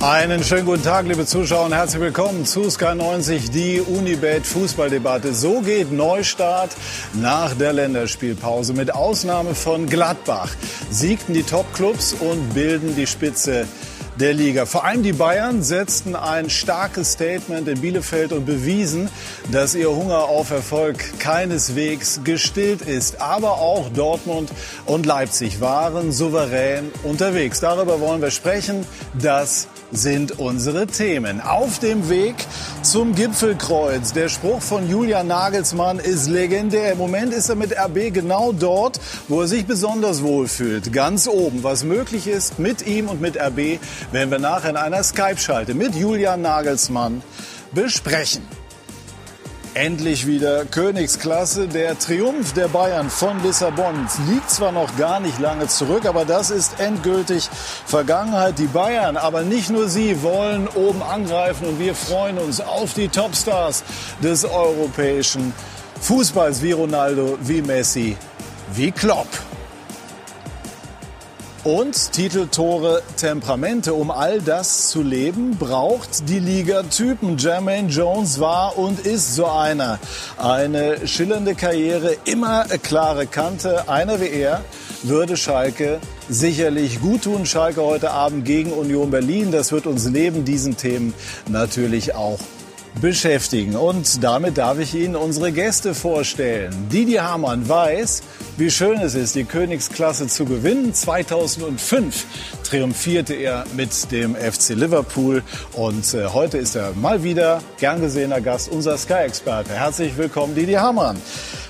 Einen schönen guten Tag, liebe Zuschauer, und herzlich willkommen zu Sky 90, die Unibet Fußballdebatte. So geht Neustart nach der Länderspielpause. Mit Ausnahme von Gladbach siegten die Topclubs und bilden die Spitze der Liga. Vor allem die Bayern setzten ein starkes Statement in Bielefeld und bewiesen, dass ihr Hunger auf Erfolg keineswegs gestillt ist. Aber auch Dortmund und Leipzig waren souverän unterwegs. Darüber wollen wir sprechen. Das sind unsere Themen. Auf dem Weg zum Gipfelkreuz. Der Spruch von Julian Nagelsmann ist legendär. Im Moment ist er mit RB genau dort, wo er sich besonders wohlfühlt. Ganz oben. Was möglich ist mit ihm und mit RB, werden wir nachher in einer Skype-Schalte mit Julian Nagelsmann besprechen. Endlich wieder Königsklasse. Der Triumph der Bayern von Lissabon liegt zwar noch gar nicht lange zurück, aber das ist endgültig Vergangenheit. Die Bayern, aber nicht nur sie, wollen oben angreifen und wir freuen uns auf die Topstars des europäischen Fußballs wie Ronaldo, wie Messi, wie Klopp und Titeltore, Temperamente. Um all das zu leben, braucht die Liga Typen. Jermaine Jones war und ist so einer. Eine schillernde Karriere, immer klare Kante. Einer wie er würde Schalke sicherlich gut tun. Schalke heute Abend gegen Union Berlin. Das wird uns neben diesen Themen natürlich auch beschäftigen. Und damit darf ich Ihnen unsere Gäste vorstellen. Didi Hamann weiß, wie schön es ist, die Königsklasse zu gewinnen. 2005 triumphierte er mit dem FC Liverpool und äh, heute ist er mal wieder gern gesehener Gast, unser Sky-Experte. Herzlich willkommen, Didi Hamann.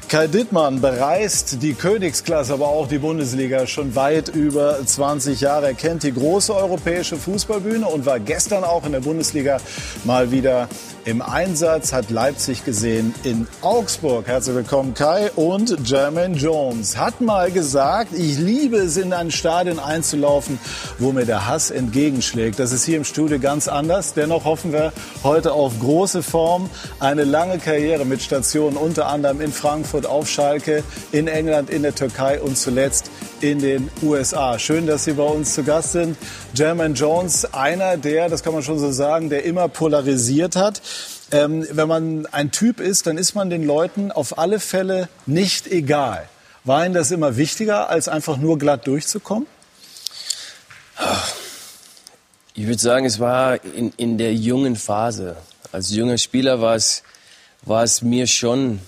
Kai Dittmann bereist die Königsklasse, aber auch die Bundesliga schon weit über 20 Jahre. Er kennt die große europäische Fußballbühne und war gestern auch in der Bundesliga mal wieder im Einsatz, hat Leipzig gesehen in Augsburg. Herzlich willkommen Kai und Jermaine Jones. Hat mal gesagt, ich liebe es, in ein Stadion einzulaufen, wo mir der Hass entgegenschlägt. Das ist hier im Studio ganz anders. Dennoch hoffen wir heute auf große Form, eine lange Karriere mit Stationen unter anderem in Frankfurt, auf Schalke, in England, in der Türkei und zuletzt in den USA. Schön, dass Sie bei uns zu Gast sind. Jermaine Jones, einer der, das kann man schon so sagen, der immer polarisiert hat. Ähm, wenn man ein Typ ist, dann ist man den Leuten auf alle Fälle nicht egal. War Ihnen das immer wichtiger, als einfach nur glatt durchzukommen? Ich würde sagen, es war in, in der jungen Phase. Als junger Spieler war es, war es mir schon,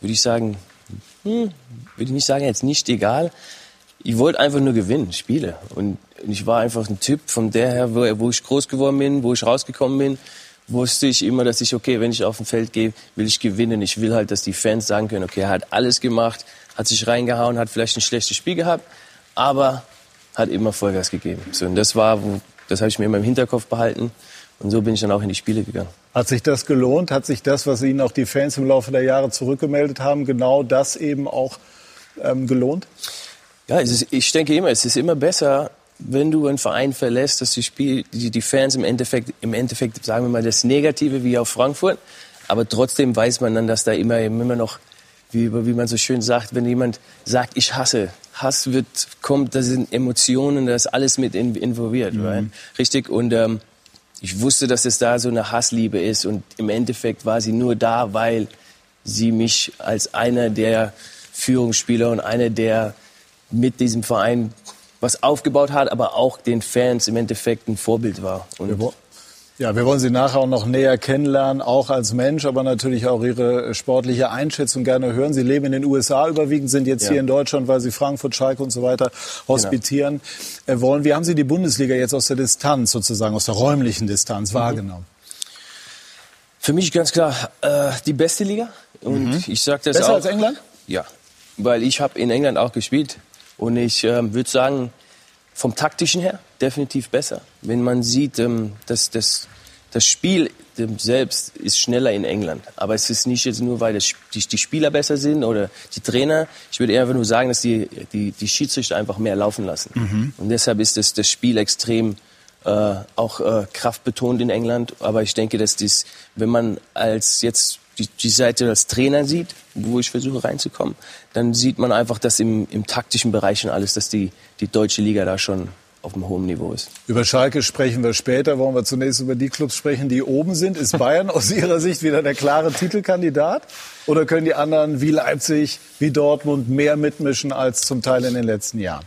würde ich sagen, hm, würde ich nicht sagen, jetzt nicht egal. Ich wollte einfach nur gewinnen, Spiele. Und ich war einfach ein Typ von der her, wo, wo ich groß geworden bin, wo ich rausgekommen bin, wusste ich immer, dass ich, okay, wenn ich auf dem Feld gehe, will ich gewinnen. Ich will halt, dass die Fans sagen können, okay, er hat alles gemacht, hat sich reingehauen, hat vielleicht ein schlechtes Spiel gehabt, aber hat immer Vollgas gegeben. So, und das war, das habe ich mir immer im Hinterkopf behalten. Und so bin ich dann auch in die Spiele gegangen. Hat sich das gelohnt? Hat sich das, was Ihnen auch die Fans im Laufe der Jahre zurückgemeldet haben, genau das eben auch ähm, gelohnt? Ja, ist, ich denke immer, es ist immer besser, wenn du einen Verein verlässt, dass die, Spiel, die, die Fans im Endeffekt, im Endeffekt, sagen wir mal, das Negative wie auf Frankfurt, aber trotzdem weiß man dann, dass da immer, immer noch, wie, wie man so schön sagt, wenn jemand sagt, ich hasse, Hass wird, kommt, da sind Emotionen, da ist alles mit involviert, mhm. right? richtig? Und ähm, ich wusste, dass es da so eine Hassliebe ist und im Endeffekt war sie nur da, weil sie mich als einer der Führungsspieler und einer der mit diesem Verein was aufgebaut hat, aber auch den Fans im Endeffekt ein Vorbild war. Und ja, wir wollen Sie nachher auch noch näher kennenlernen, auch als Mensch, aber natürlich auch Ihre sportliche Einschätzung gerne hören. Sie leben in den USA überwiegend, sind jetzt ja. hier in Deutschland, weil Sie Frankfurt, Schalke und so weiter hospitieren genau. wollen. Wie haben Sie die Bundesliga jetzt aus der Distanz, sozusagen aus der räumlichen Distanz mhm. wahrgenommen? Für mich ganz klar äh, die beste Liga. Und mhm. ich sage das Besser auch. als England? Ja, weil ich habe in England auch gespielt und ich äh, würde sagen, vom taktischen her definitiv besser. Wenn man sieht, ähm, dass das, das Spiel selbst ist schneller in England. Aber es ist nicht jetzt nur, weil das, die, die, Spieler besser sind oder die Trainer. Ich würde eher einfach nur sagen, dass die, die, die Schiedsrichter einfach mehr laufen lassen. Mhm. Und deshalb ist das, das Spiel extrem äh, auch äh, kraftbetont in England. Aber ich denke, dass dies, wenn man als jetzt die, die Seite als Trainer sieht, wo ich versuche reinzukommen, dann sieht man einfach, dass im, im taktischen Bereich und alles, dass die, die deutsche Liga da schon auf einem hohen Niveau ist. Über Schalke sprechen wir später. Wollen wir zunächst über die Clubs sprechen, die oben sind? Ist Bayern aus Ihrer Sicht wieder der klare Titelkandidat? Oder können die anderen wie Leipzig, wie Dortmund mehr mitmischen als zum Teil in den letzten Jahren?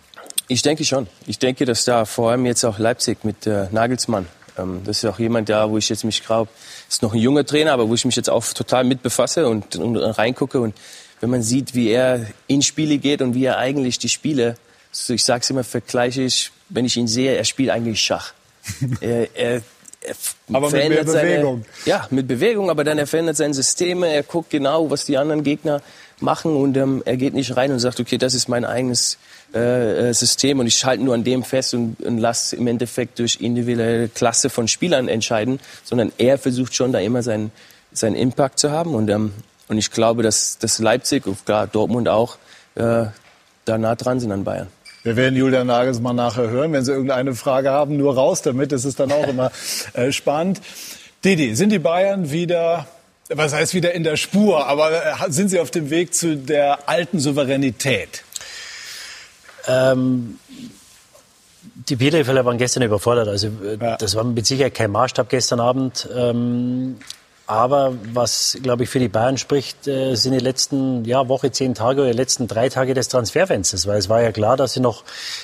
Ich denke schon. Ich denke, dass da vor allem jetzt auch Leipzig mit äh, Nagelsmann, ähm, das ist auch jemand da, wo ich jetzt mich glaube, ist noch ein junger Trainer, aber wo ich mich jetzt auch total mit befasse und, und reingucke und wenn man sieht, wie er in Spiele geht und wie er eigentlich die Spiele, so ich sage es immer, vergleiche ich, wenn ich ihn sehe, er spielt eigentlich Schach. er, er, er aber mit mehr Bewegung. Seine, ja, mit Bewegung, aber dann er verändert seine Systeme, er guckt genau, was die anderen Gegner machen und ähm, er geht nicht rein und sagt, okay, das ist mein eigenes äh, äh System und ich halte nur an dem fest und, und lasse im Endeffekt durch individuelle Klasse von Spielern entscheiden, sondern er versucht schon da immer seinen, seinen Impact zu haben und ähm, und ich glaube, dass, dass Leipzig und klar Dortmund auch äh, da nah dran sind an Bayern. Wir werden Julian Nagelsmann nachher hören. Wenn Sie irgendeine Frage haben, nur raus damit. Das ist dann auch immer äh, spannend. Didi, sind die Bayern wieder, was heißt wieder in der Spur, aber äh, sind sie auf dem Weg zu der alten Souveränität? Ähm, die Bielefelder waren gestern überfordert. Also äh, ja. das war mit Sicherheit kein Maßstab gestern Abend. Ähm, aber was, glaube ich, für die Bayern spricht, äh, sind die letzten ja, Woche, zehn Tage oder die letzten drei Tage des Transferfensters. Weil es war ja klar, dass sie noch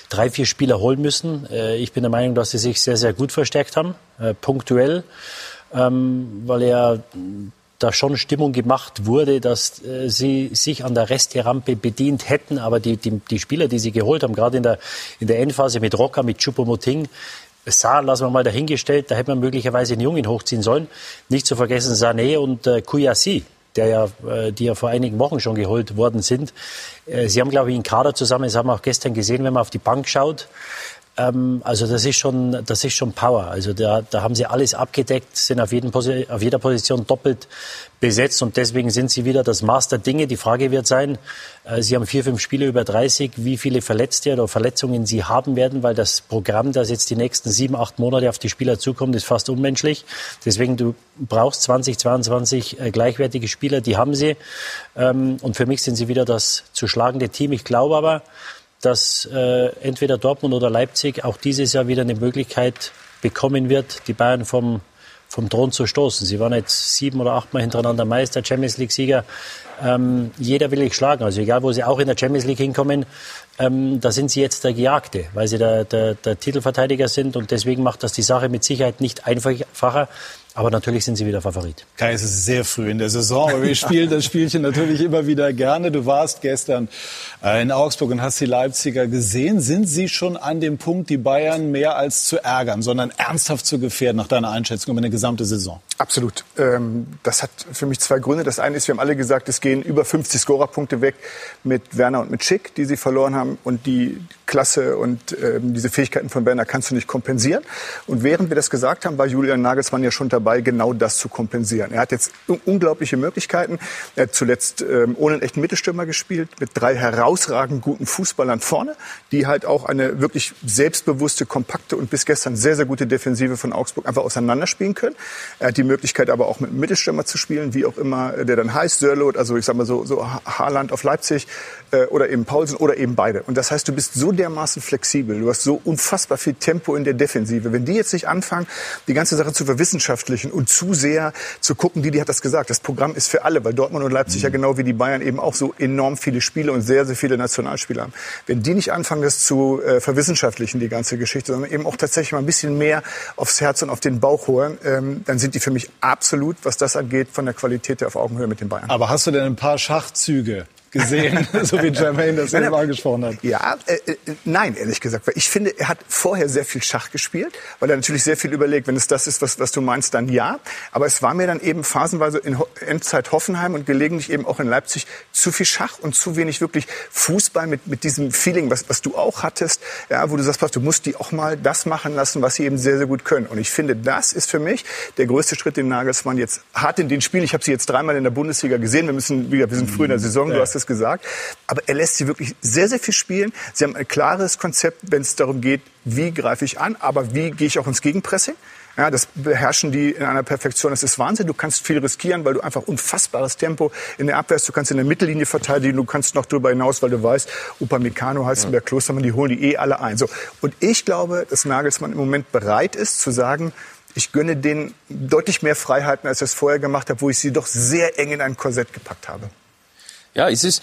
drei, vier Spieler holen müssen. Äh, ich bin der Meinung, dass sie sich sehr, sehr gut verstärkt haben, äh, punktuell, ähm, weil ja da schon Stimmung gemacht wurde, dass äh, sie sich an der Resterampe bedient hätten. Aber die, die, die Spieler, die sie geholt haben, gerade in der, in der Endphase mit Rocker, mit Choupo-Moting, Saar lassen wir mal dahingestellt, da hätte man möglicherweise einen Jungen hochziehen sollen. Nicht zu vergessen Sané und äh, Kouassi, der ja, äh, die ja vor einigen Wochen schon geholt worden sind. Äh, sie haben, glaube ich, einen Kader zusammen, das haben wir auch gestern gesehen, wenn man auf die Bank schaut. Ähm, also das ist schon, das ist schon Power. Also da, da haben sie alles abgedeckt, sind auf, jeden, auf jeder Position doppelt besetzt und deswegen sind sie wieder das Maß der Dinge. Die Frage wird sein, äh, Sie haben vier, fünf Spiele über 30, wie viele Verletzte oder Verletzungen Sie haben werden, weil das Programm, das jetzt die nächsten sieben, acht Monate auf die Spieler zukommt, ist fast unmenschlich. Deswegen, du brauchst 20, 22 äh, gleichwertige Spieler, die haben sie. Ähm, und für mich sind sie wieder das zu schlagende Team. Ich glaube aber, dass äh, entweder Dortmund oder Leipzig auch dieses Jahr wieder eine Möglichkeit bekommen wird, die Bayern vom, vom Thron zu stoßen. Sie waren jetzt sieben oder achtmal hintereinander Meister, Champions League-Sieger. Ähm, jeder will ich schlagen. Also egal, wo sie auch in der Champions League hinkommen, ähm, da sind sie jetzt der Gejagte, weil sie der, der, der Titelverteidiger sind. Und deswegen macht das die Sache mit Sicherheit nicht einfacher. Aber natürlich sind sie wieder Favorit. Kai, es ist sehr früh in der Saison, aber wir spielen das Spielchen natürlich immer wieder gerne. Du warst gestern äh, in Augsburg und hast die Leipziger gesehen. Sind sie schon an dem Punkt, die Bayern mehr als zu ärgern, sondern ernsthaft zu gefährden, nach deiner Einschätzung über eine gesamte Saison? Absolut. Ähm, das hat für mich zwei Gründe. Das eine ist, wir haben alle gesagt, es gehen über 50 Scorerpunkte weg mit Werner und mit Schick, die sie verloren haben. Und die Klasse und ähm, diese Fähigkeiten von Werner kannst du nicht kompensieren. Und während wir das gesagt haben, war Julian Nagelsmann ja schon dabei, genau das zu kompensieren. Er hat jetzt unglaubliche Möglichkeiten. Er hat zuletzt ähm, ohne einen echten Mittelstürmer gespielt, mit drei herausragend guten Fußballern vorne, die halt auch eine wirklich selbstbewusste, kompakte und bis gestern sehr, sehr gute Defensive von Augsburg einfach auseinanderspielen können. Er hat die Möglichkeit aber auch mit einem Mittelstürmer zu spielen, wie auch immer der dann heißt, Sörlot, also ich sag mal so, so Haaland auf Leipzig äh, oder eben Paulsen oder eben beide. Und das heißt, du bist so dermaßen flexibel, du hast so unfassbar viel Tempo in der Defensive. Wenn die jetzt nicht anfangen, die ganze Sache zu verwissenschaftlichen und zu sehr zu gucken, die, hat das gesagt, das Programm ist für alle, weil Dortmund und Leipzig mhm. ja genau wie die Bayern eben auch so enorm viele Spiele und sehr, sehr viele Nationalspieler haben. Wenn die nicht anfangen, das zu äh, verwissenschaftlichen, die ganze Geschichte, sondern eben auch tatsächlich mal ein bisschen mehr aufs Herz und auf den Bauch holen, ähm, dann sind die für mich absolut, was das angeht, von der Qualität der auf Augenhöhe mit den Bayern. Aber hast du denn ein paar Schachzüge gesehen, so wie Jermaine das eben angesprochen hat. Ja, äh, äh, nein, ehrlich gesagt. Weil ich finde, er hat vorher sehr viel Schach gespielt, weil er natürlich sehr viel überlegt. Wenn es das ist, was, was du meinst, dann ja. Aber es war mir dann eben phasenweise in Endzeit Hoffenheim und gelegentlich eben auch in Leipzig zu viel Schach und zu wenig wirklich Fußball mit, mit diesem Feeling, was, was du auch hattest, ja, wo du sagst, du musst die auch mal das machen lassen, was sie eben sehr, sehr gut können. Und ich finde, das ist für mich der größte Schritt, den Nagelsmann jetzt hat in den Spielen. Ich habe sie jetzt dreimal in der Bundesliga gesehen. Wir müssen, wie gesagt, wir sind früh in der Saison, du hast es gesagt. Aber er lässt sie wirklich sehr, sehr viel spielen. Sie haben ein klares Konzept, wenn es darum geht, wie greife ich an, aber wie gehe ich auch ins Gegenpressing. Ja, das beherrschen die in einer Perfektion. Das ist Wahnsinn. Du kannst viel riskieren, weil du einfach unfassbares Tempo in der Abwehr hast. Du kannst in der Mittellinie verteidigen. Du kannst noch darüber hinaus, weil du weißt, Upamecano, Heisenberg, ja. Klostermann, die holen die eh alle ein. So. Und ich glaube, dass Nagelsmann im Moment bereit ist zu sagen, ich gönne denen deutlich mehr Freiheiten, als ich es vorher gemacht habe, wo ich sie doch sehr eng in ein Korsett gepackt habe. Ja, es ist,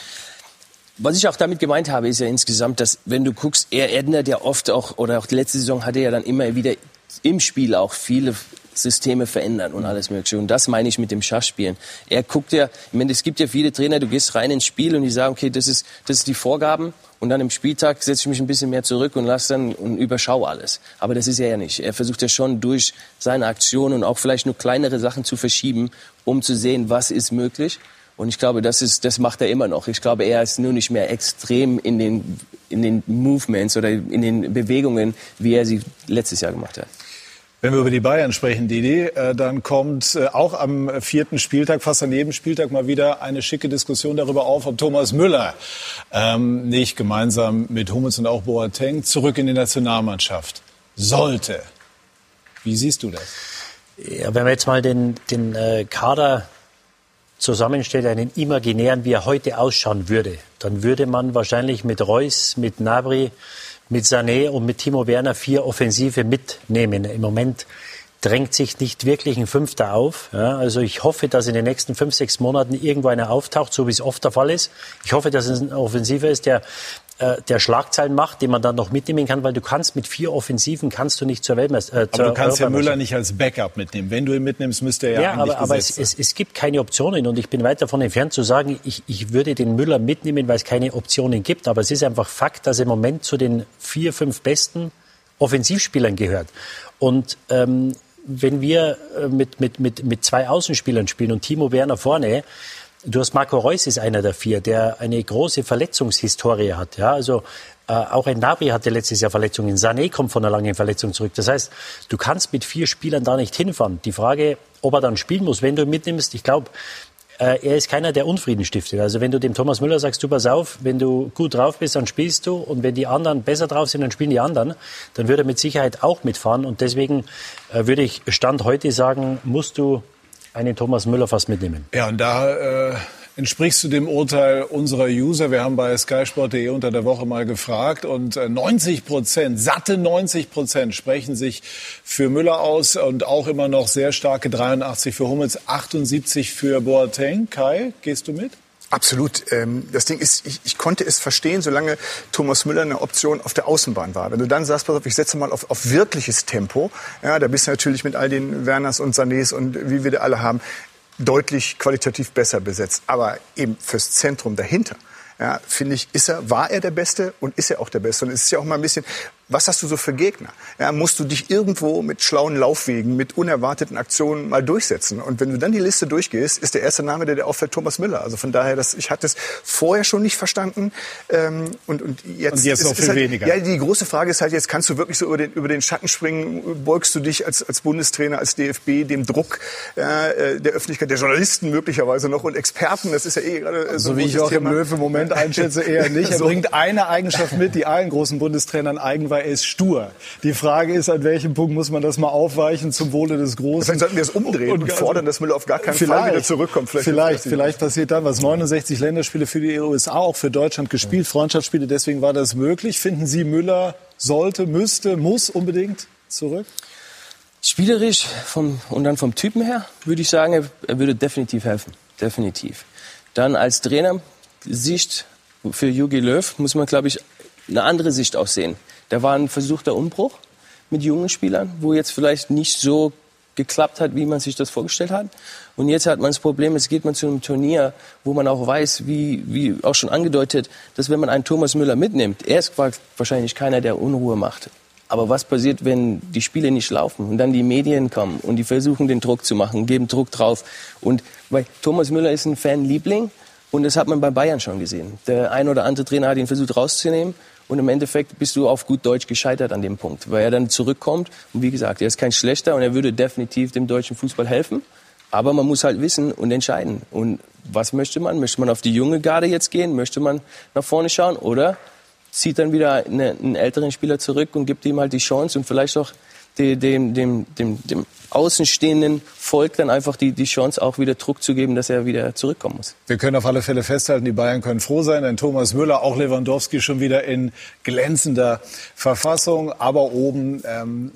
was ich auch damit gemeint habe, ist ja insgesamt, dass wenn du guckst, er ändert ja oft auch, oder auch die letzte Saison hatte er ja dann immer wieder im Spiel auch viele Systeme verändern und alles Mögliche. Und das meine ich mit dem Schachspielen. Er guckt ja, ich meine, es gibt ja viele Trainer, du gehst rein ins Spiel und die sagen, okay, das ist, das ist die Vorgaben. Und dann im Spieltag setze ich mich ein bisschen mehr zurück und lasse dann und überschaue alles. Aber das ist er ja nicht. Er versucht ja schon durch seine Aktionen und auch vielleicht nur kleinere Sachen zu verschieben, um zu sehen, was ist möglich. Und ich glaube, das, ist, das macht er immer noch. Ich glaube, er ist nur nicht mehr extrem in den, in den Movements oder in den Bewegungen, wie er sie letztes Jahr gemacht hat. Wenn wir über die Bayern sprechen, Didi, äh, dann kommt äh, auch am vierten Spieltag, fast an jedem Spieltag mal wieder eine schicke Diskussion darüber auf, ob Thomas Müller ähm, nicht gemeinsam mit Hummels und auch Boateng zurück in die Nationalmannschaft sollte. Wie siehst du das? Ja, wenn man jetzt mal den, den äh, Kader zusammenstellt, einen imaginären, wie er heute ausschauen würde, dann würde man wahrscheinlich mit Reus, mit Nabri, mit Sané und mit Timo Werner vier Offensive mitnehmen. Im Moment drängt sich nicht wirklich ein Fünfter auf. Ja, also ich hoffe, dass in den nächsten fünf, sechs Monaten irgendwo einer auftaucht, so wie es oft der Fall ist. Ich hoffe, dass es ein Offensiver ist, der äh, der Schlagzeilen macht, den man dann noch mitnehmen kann, weil du kannst mit vier Offensiven kannst du nicht zur Weltmeisterschaft. Äh, aber du kannst ja Müller nicht als Backup mitnehmen. Wenn du ihn mitnimmst, müsste er ja, ja eigentlich aber, aber es, es, es, gibt keine Optionen und ich bin weit davon entfernt zu sagen, ich, ich würde den Müller mitnehmen, weil es keine Optionen gibt. Aber es ist einfach Fakt, dass er im Moment zu den vier, fünf besten Offensivspielern gehört. Und ähm, wenn wir äh, mit, mit, mit, mit zwei Außenspielern spielen und Timo Werner vorne, Du hast Marco Reus ist einer der vier, der eine große Verletzungshistorie hat. Ja, also äh, auch ein Nabri hatte letztes Jahr Verletzungen. Sané kommt von einer langen Verletzung zurück. Das heißt, du kannst mit vier Spielern da nicht hinfahren. Die Frage, ob er dann spielen muss, wenn du ihn mitnimmst, ich glaube, äh, er ist keiner, der Unfrieden stiftet. Also wenn du dem Thomas Müller sagst, du pass auf, wenn du gut drauf bist, dann spielst du und wenn die anderen besser drauf sind, dann spielen die anderen, dann würde er mit Sicherheit auch mitfahren und deswegen äh, würde ich Stand heute sagen, musst du einen Thomas Müller fast mitnehmen. Ja, und da äh, entsprichst du dem Urteil unserer User. Wir haben bei skysport.de unter der Woche mal gefragt und 90 äh, Prozent, satte 90 Prozent sprechen sich für Müller aus und auch immer noch sehr starke 83 für Hummels, 78 für Boateng. Kai, gehst du mit? Absolut. Ähm, das Ding ist, ich, ich konnte es verstehen, solange Thomas Müller eine Option auf der Außenbahn war. Wenn du dann sagst, pass auf, ich setze mal auf, auf wirkliches Tempo, ja, da bist du natürlich mit all den Werners und Sanés und wie wir die alle haben, deutlich qualitativ besser besetzt. Aber eben fürs Zentrum dahinter, ja, finde ich, ist er, war er der Beste und ist er auch der Beste. Und es ist ja auch mal ein bisschen, was hast du so für Gegner? Ja, musst du dich irgendwo mit schlauen Laufwegen, mit unerwarteten Aktionen mal durchsetzen? Und wenn du dann die Liste durchgehst, ist der erste Name, der dir auffällt, Thomas Müller. Also von daher, das, ich hatte es vorher schon nicht verstanden. Ähm, und, und jetzt, und jetzt noch viel halt, weniger. Ja, die große Frage ist halt, jetzt kannst du wirklich so über den, über den Schatten springen? Beugst du dich als, als Bundestrainer, als DFB dem Druck äh, der Öffentlichkeit, der Journalisten möglicherweise noch und Experten? Das ist ja eh gerade so, so wie ich auch im Löw im Moment einschätze, eher nicht. Er so. bringt eine Eigenschaft mit, die allen großen Bundestrainern eigen war, er ist stur. Die Frage ist, an welchem Punkt muss man das mal aufweichen zum Wohle des Großen? Vielleicht sollten wir es umdrehen und, und fordern, dass Müller auf gar keinen Fall wieder zurückkommt. Vielleicht, vielleicht, vielleicht passiert dann was. 69 Länderspiele für die USA, auch für Deutschland gespielt, Freundschaftsspiele, deswegen war das möglich. Finden Sie, Müller sollte, müsste, muss unbedingt zurück? Spielerisch vom, und dann vom Typen her würde ich sagen, er würde definitiv helfen. Definitiv. Dann als Trainer, Sicht für Jogi Löw, muss man, glaube ich, eine andere Sicht auch sehen. Da war ein versuchter Umbruch mit jungen Spielern, wo jetzt vielleicht nicht so geklappt hat, wie man sich das vorgestellt hat. Und jetzt hat man das Problem, es geht man zu einem Turnier, wo man auch weiß, wie, wie auch schon angedeutet, dass wenn man einen Thomas Müller mitnimmt, er ist wahrscheinlich keiner, der Unruhe macht. Aber was passiert, wenn die Spiele nicht laufen und dann die Medien kommen und die versuchen, den Druck zu machen, geben Druck drauf? Und weil Thomas Müller ist ein Fanliebling und das hat man bei Bayern schon gesehen. Der ein oder andere Trainer hat ihn versucht rauszunehmen und im Endeffekt bist du auf gut Deutsch gescheitert an dem Punkt, weil er dann zurückkommt. Und wie gesagt, er ist kein schlechter und er würde definitiv dem deutschen Fußball helfen. Aber man muss halt wissen und entscheiden. Und was möchte man? Möchte man auf die junge Garde jetzt gehen? Möchte man nach vorne schauen? Oder zieht dann wieder eine, einen älteren Spieler zurück und gibt ihm halt die Chance und vielleicht auch dem, dem, dem, dem außenstehenden Volk dann einfach die, die Chance auch wieder Druck zu geben, dass er wieder zurückkommen muss. Wir können auf alle Fälle festhalten, die Bayern können froh sein, denn Thomas Müller, auch Lewandowski schon wieder in glänzender Verfassung, aber oben ähm,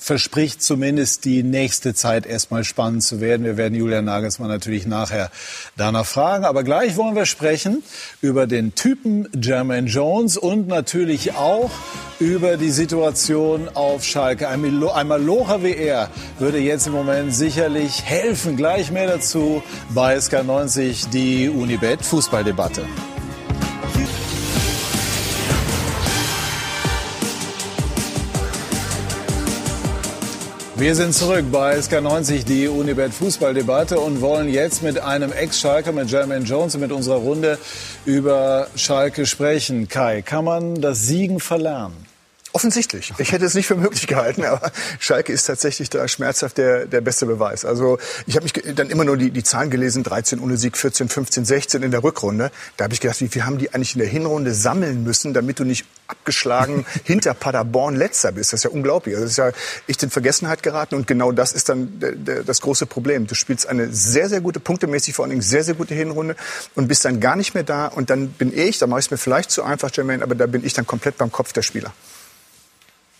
verspricht zumindest die nächste Zeit erstmal spannend zu werden. Wir werden Julian Nagelsmann natürlich nachher danach fragen. Aber gleich wollen wir sprechen über den Typen Jermaine Jones und natürlich auch über die Situation auf Schalke. Ein Malocher wie er würde jetzt im Moment sicherlich helfen. Gleich mehr dazu bei SK90, die Unibet Fußballdebatte. Wir sind zurück bei SK90, die Unibet Fußballdebatte und wollen jetzt mit einem Ex-Schalker, mit Jermaine Jones und mit unserer Runde über Schalke sprechen. Kai, kann man das Siegen verlernen? Offensichtlich. Ich hätte es nicht für möglich gehalten, aber Schalke ist tatsächlich da schmerzhaft der, der beste Beweis. Also ich habe mich dann immer nur die, die Zahlen gelesen, 13 ohne Sieg, 14, 15, 16 in der Rückrunde. Da habe ich gedacht, wie viel haben die eigentlich in der Hinrunde sammeln müssen, damit du nicht abgeschlagen hinter Paderborn letzter bist. Das ist ja unglaublich. Also das ist ja echt in Vergessenheit geraten und genau das ist dann der, der, das große Problem. Du spielst eine sehr, sehr gute, punktemäßig vor allen Dingen sehr, sehr gute Hinrunde und bist dann gar nicht mehr da und dann bin ich, da mache ich es mir vielleicht zu einfach, Jermaine, aber da bin ich dann komplett beim Kopf der Spieler.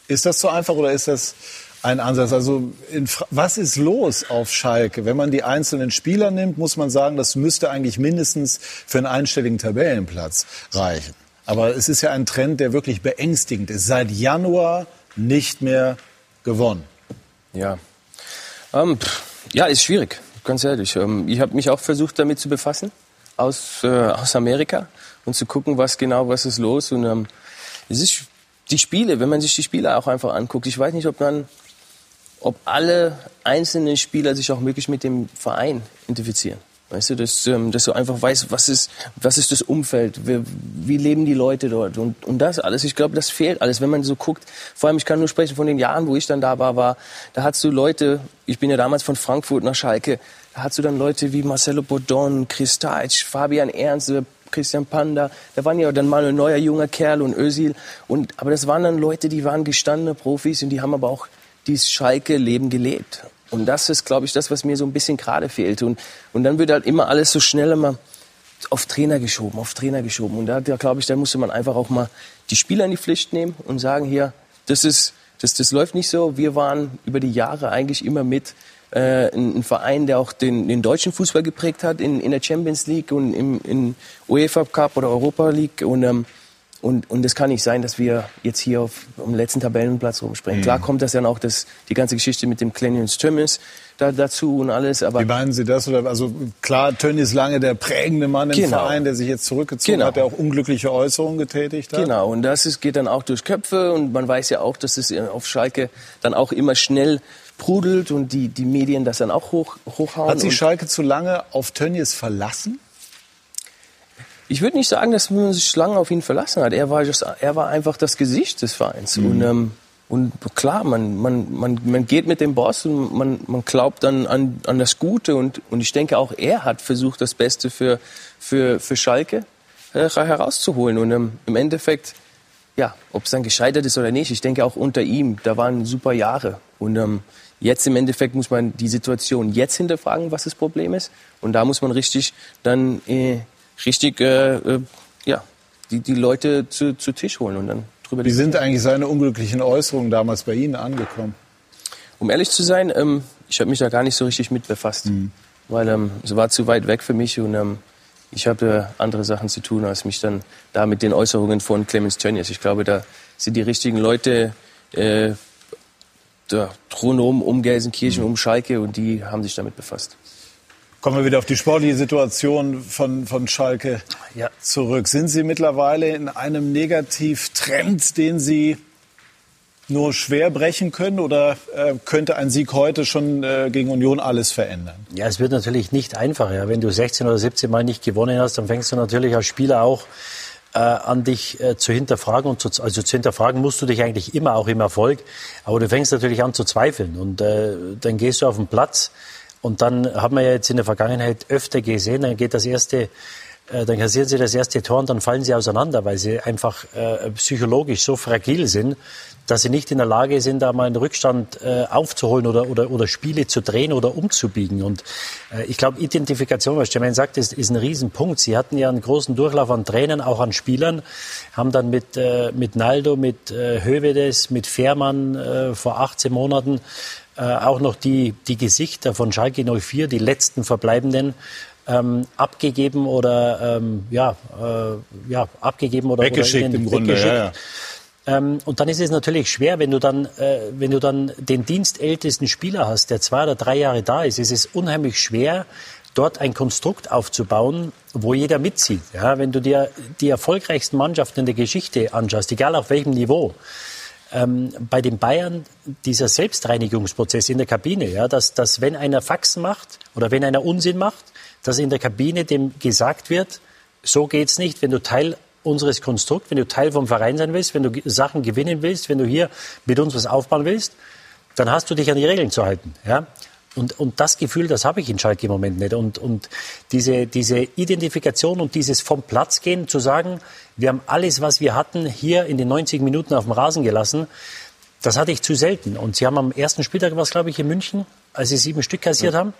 Ist das so einfach oder ist das ein Ansatz? Also was ist los auf Schalke? Wenn man die einzelnen Spieler nimmt, muss man sagen, das müsste eigentlich mindestens für einen einstelligen Tabellenplatz reichen. Aber es ist ja ein Trend, der wirklich beängstigend ist. Seit Januar nicht mehr gewonnen. Ja, ähm, ja, ist schwierig, ganz ehrlich. Ähm, ich habe mich auch versucht, damit zu befassen aus, äh, aus Amerika und zu gucken, was genau, was ist los. Und ähm, es ist die Spiele, wenn man sich die Spiele auch einfach anguckt, ich weiß nicht, ob man, ob alle einzelnen Spieler sich auch wirklich mit dem Verein identifizieren. Weißt du, dass, ähm, dass du einfach weißt, was ist, was ist das Umfeld, wie, wie leben die Leute dort und, und das alles. Ich glaube, das fehlt alles, wenn man so guckt. Vor allem, ich kann nur sprechen von den Jahren, wo ich dann da war, war, da hattest du Leute, ich bin ja damals von Frankfurt nach Schalke, da hattest du dann Leute wie Marcelo Bodon, Chris Deitsch, Fabian Ernst, Christian Panda, da waren ja dann mal ein neuer junger Kerl und Özil. Und, aber das waren dann Leute, die waren gestandene Profis und die haben aber auch dieses Schalke-Leben gelebt. Und das ist, glaube ich, das, was mir so ein bisschen gerade fehlt. Und, und dann wird halt immer alles so schnell immer auf Trainer geschoben, auf Trainer geschoben. Und da, da glaube ich, da musste man einfach auch mal die Spieler in die Pflicht nehmen und sagen, hier, das ist, das, das läuft nicht so. Wir waren über die Jahre eigentlich immer mit äh, ein, Verein, der auch den, den deutschen Fußball geprägt hat in, in der Champions League und im in UEFA Cup oder Europa League. Und, ähm, und, und es kann nicht sein, dass wir jetzt hier auf dem letzten Tabellenplatz rumspringen. Mhm. Klar kommt das dann auch das, die ganze Geschichte mit dem Clemens Tönnies da, dazu und alles. Aber Wie meinen Sie das? Oder, also klar, Tönnies lange der prägende Mann im genau. Verein, der sich jetzt zurückgezogen genau. hat, der auch unglückliche Äußerungen getätigt hat. Genau, und das ist, geht dann auch durch Köpfe und man weiß ja auch, dass es auf Schalke dann auch immer schnell sprudelt und die, die Medien das dann auch hoch, hochhauen. Hat sich Schalke zu lange auf Tönnies verlassen? Ich würde nicht sagen, dass man sich lange auf ihn verlassen hat. Er war, just, er war einfach das Gesicht des Vereins. Mhm. Und, ähm, und klar, man, man, man, man geht mit dem Boss und man, man glaubt dann an, an das Gute. Und, und ich denke, auch er hat versucht, das Beste für, für, für Schalke äh, herauszuholen. Und ähm, im Endeffekt, ja, ob es dann gescheitert ist oder nicht, ich denke auch unter ihm, da waren super Jahre. Und ähm, Jetzt im Endeffekt muss man die Situation jetzt hinterfragen, was das Problem ist. Und da muss man richtig dann äh, richtig äh, äh, ja, die, die Leute zu, zu Tisch holen und dann drüber Wie sind eigentlich seine unglücklichen Äußerungen damals bei Ihnen angekommen? Um ehrlich zu sein, ähm, ich habe mich da gar nicht so richtig mit befasst. Mhm. Weil ähm, es war zu weit weg für mich und ähm, ich habe äh, andere Sachen zu tun, als mich dann da mit den Äußerungen von Clemens Tönnies. Ich glaube, da sind die richtigen Leute äh, ja, rundum um Gelsenkirchen, um Schalke und die haben sich damit befasst. Kommen wir wieder auf die sportliche Situation von, von Schalke ja. zurück. Sind Sie mittlerweile in einem Negativtrend, den Sie nur schwer brechen können oder äh, könnte ein Sieg heute schon äh, gegen Union alles verändern? Ja, es wird natürlich nicht einfacher. Wenn du 16 oder 17 Mal nicht gewonnen hast, dann fängst du natürlich als Spieler auch äh, an dich äh, zu hinterfragen. Und zu, also zu hinterfragen musst du dich eigentlich immer auch im Erfolg. Aber du fängst natürlich an zu zweifeln. Und äh, dann gehst du auf den Platz. Und dann haben wir ja jetzt in der Vergangenheit öfter gesehen, dann geht das erste dann kassieren sie das erste Tor und dann fallen sie auseinander, weil sie einfach äh, psychologisch so fragil sind, dass sie nicht in der Lage sind, da mal einen Rückstand äh, aufzuholen oder, oder, oder Spiele zu drehen oder umzubiegen. Und äh, ich glaube, Identifikation, was Jermaine sagt, ist, ist ein Riesenpunkt. Sie hatten ja einen großen Durchlauf an Trainern, auch an Spielern, haben dann mit, äh, mit Naldo, mit äh, Hövedes, mit Fährmann äh, vor 18 Monaten äh, auch noch die, die Gesichter von Schalke 04, die letzten verbleibenden, ähm, abgegeben oder ähm, ja, äh, ja, abgegeben oder weggeschickt oder im Grunde. Ja, ja. Ähm, und dann ist es natürlich schwer, wenn du dann, äh, wenn du dann den dienstältesten Spieler hast, der zwei oder drei Jahre da ist, ist es unheimlich schwer, dort ein Konstrukt aufzubauen, wo jeder mitzieht. Ja, wenn du dir die erfolgreichsten Mannschaften in der Geschichte anschaust, egal auf welchem Niveau, ähm, bei den Bayern dieser Selbstreinigungsprozess in der Kabine, ja, dass, dass wenn einer Faxen macht oder wenn einer Unsinn macht, dass in der Kabine dem gesagt wird, so geht's nicht, wenn du Teil unseres Konstrukts, wenn du Teil vom Verein sein willst, wenn du Sachen gewinnen willst, wenn du hier mit uns was aufbauen willst, dann hast du dich an die Regeln zu halten. Ja? Und, und das Gefühl, das habe ich in Schalke im Moment nicht. Und, und diese, diese Identifikation und dieses vom Platz gehen, zu sagen, wir haben alles, was wir hatten, hier in den 90 Minuten auf dem Rasen gelassen, das hatte ich zu selten. Und sie haben am ersten Spieltag, was glaube ich, in München, als sie sieben Stück kassiert ja. haben,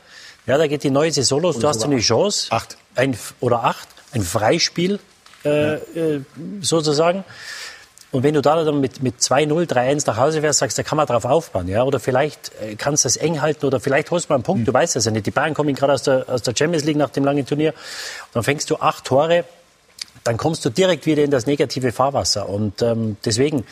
ja, da geht die neue Saison los. Du hast eine Chance. Acht. Ein, oder acht. Ein Freispiel äh, äh, sozusagen. Und wenn du da dann mit, mit 2-0, 3-1 nach Hause wärst, sagst, da kann man drauf aufbauen. Ja? Oder vielleicht äh, kannst du das eng halten oder vielleicht holst du mal einen Punkt. Mhm. Du weißt das ja nicht. Die Bayern kommen gerade aus der, aus der Champions League nach dem langen Turnier. Und dann fängst du acht Tore, dann kommst du direkt wieder in das negative Fahrwasser. Und ähm, deswegen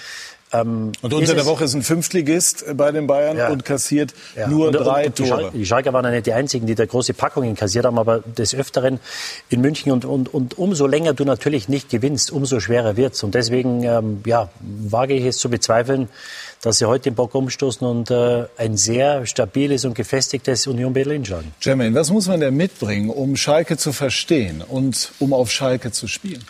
ähm, und unter der Woche ist ein Fünftligist bei den Bayern ja. und kassiert ja. nur und, drei und die Tore. die Schalker waren ja nicht die einzigen, die da große Packungen kassiert haben, aber des Öfteren in München. Und, und, und umso länger du natürlich nicht gewinnst, umso schwerer wird's. Und deswegen ähm, ja, wage ich es zu bezweifeln, dass sie heute den Bock umstoßen und äh, ein sehr stabiles und gefestigtes Union Berlin schlagen. Jermaine, was muss man denn mitbringen, um Schalke zu verstehen und um auf Schalke zu spielen?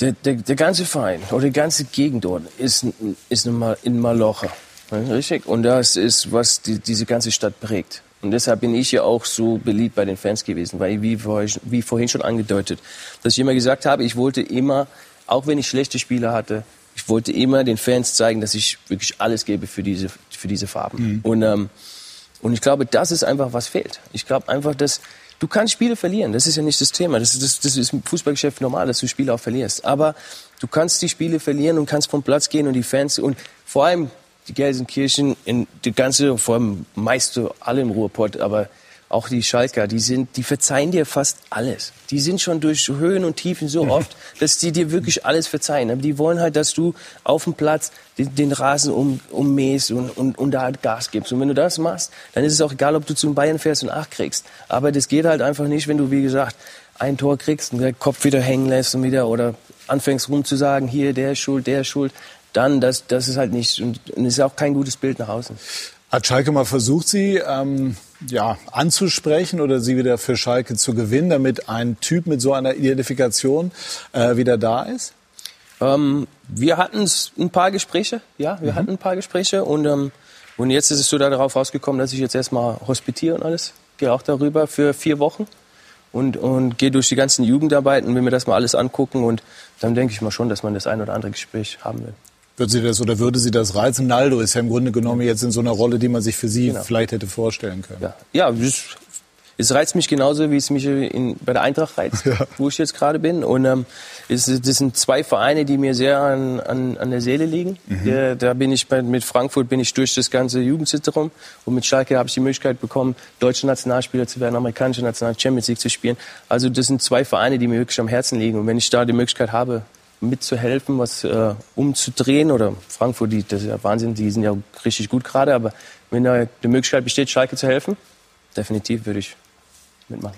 Der, der, der ganze Verein oder die ganze Gegend dort ist, ist in Malocha. Richtig? Und das ist, was die, diese ganze Stadt prägt. Und deshalb bin ich ja auch so beliebt bei den Fans gewesen, weil wie, wie vorhin schon angedeutet, dass ich immer gesagt habe, ich wollte immer, auch wenn ich schlechte Spiele hatte, ich wollte immer den Fans zeigen, dass ich wirklich alles gebe für diese, für diese Farben. Mhm. Und, ähm, und ich glaube, das ist einfach, was fehlt. Ich glaube einfach, dass Du kannst Spiele verlieren, das ist ja nicht das Thema. Das ist, das, das ist im Fußballgeschäft normal, dass du Spiele auch verlierst. Aber du kannst die Spiele verlieren und kannst vom Platz gehen und die Fans und vor allem die Gelsenkirchen, in die ganze, vor allem meist alle im Ruhrpott, aber auch die Schalker, die sind, die verzeihen dir fast alles. Die sind schon durch Höhen und Tiefen so oft, dass die dir wirklich alles verzeihen. Aber die wollen halt, dass du auf dem Platz den, den Rasen um, ummähst und, und, und da halt Gas gibst. Und wenn du das machst, dann ist es auch egal, ob du zum Bayern fährst und acht kriegst. Aber das geht halt einfach nicht, wenn du, wie gesagt, ein Tor kriegst und der Kopf wieder hängen lässt und wieder oder anfängst rum zu sagen, hier, der ist schuld, der ist schuld. Dann, das, das ist halt nicht, und, und ist auch kein gutes Bild nach außen. Hat Schalke mal versucht, Sie ähm, ja, anzusprechen oder Sie wieder für Schalke zu gewinnen, damit ein Typ mit so einer Identifikation äh, wieder da ist? Ähm, wir hatten ein paar Gespräche, ja, wir mhm. hatten ein paar Gespräche und, ähm, und jetzt ist es so darauf rausgekommen, dass ich jetzt erstmal hospitiere und alles. Gehe auch darüber für vier Wochen und, und gehe durch die ganzen Jugendarbeiten, will mir das mal alles angucken und dann denke ich mal schon, dass man das ein oder andere Gespräch haben will. Würde Sie das oder würde Sie das reizen? Naldo ist ja im Grunde genommen jetzt in so einer Rolle, die man sich für Sie genau. vielleicht hätte vorstellen können. Ja, ja es, es, reizt mich genauso, wie es mich in, bei der Eintracht reizt, ja. wo ich jetzt gerade bin. Und ähm, es, das sind zwei Vereine, die mir sehr an, an, an der Seele liegen. Mhm. Der, da bin ich bei, mit Frankfurt bin ich durch das ganze Jugendzentrum und mit Schalke habe ich die Möglichkeit bekommen, deutsche Nationalspieler zu werden, amerikanische National Champions League zu spielen. Also das sind zwei Vereine, die mir wirklich am Herzen liegen. Und wenn ich da die Möglichkeit habe, mitzuhelfen, was äh, umzudrehen. Oder Frankfurt, die, das ist ja Wahnsinn, die sind ja richtig gut gerade. Aber wenn da die Möglichkeit besteht, Schalke zu helfen, definitiv würde ich mitmachen.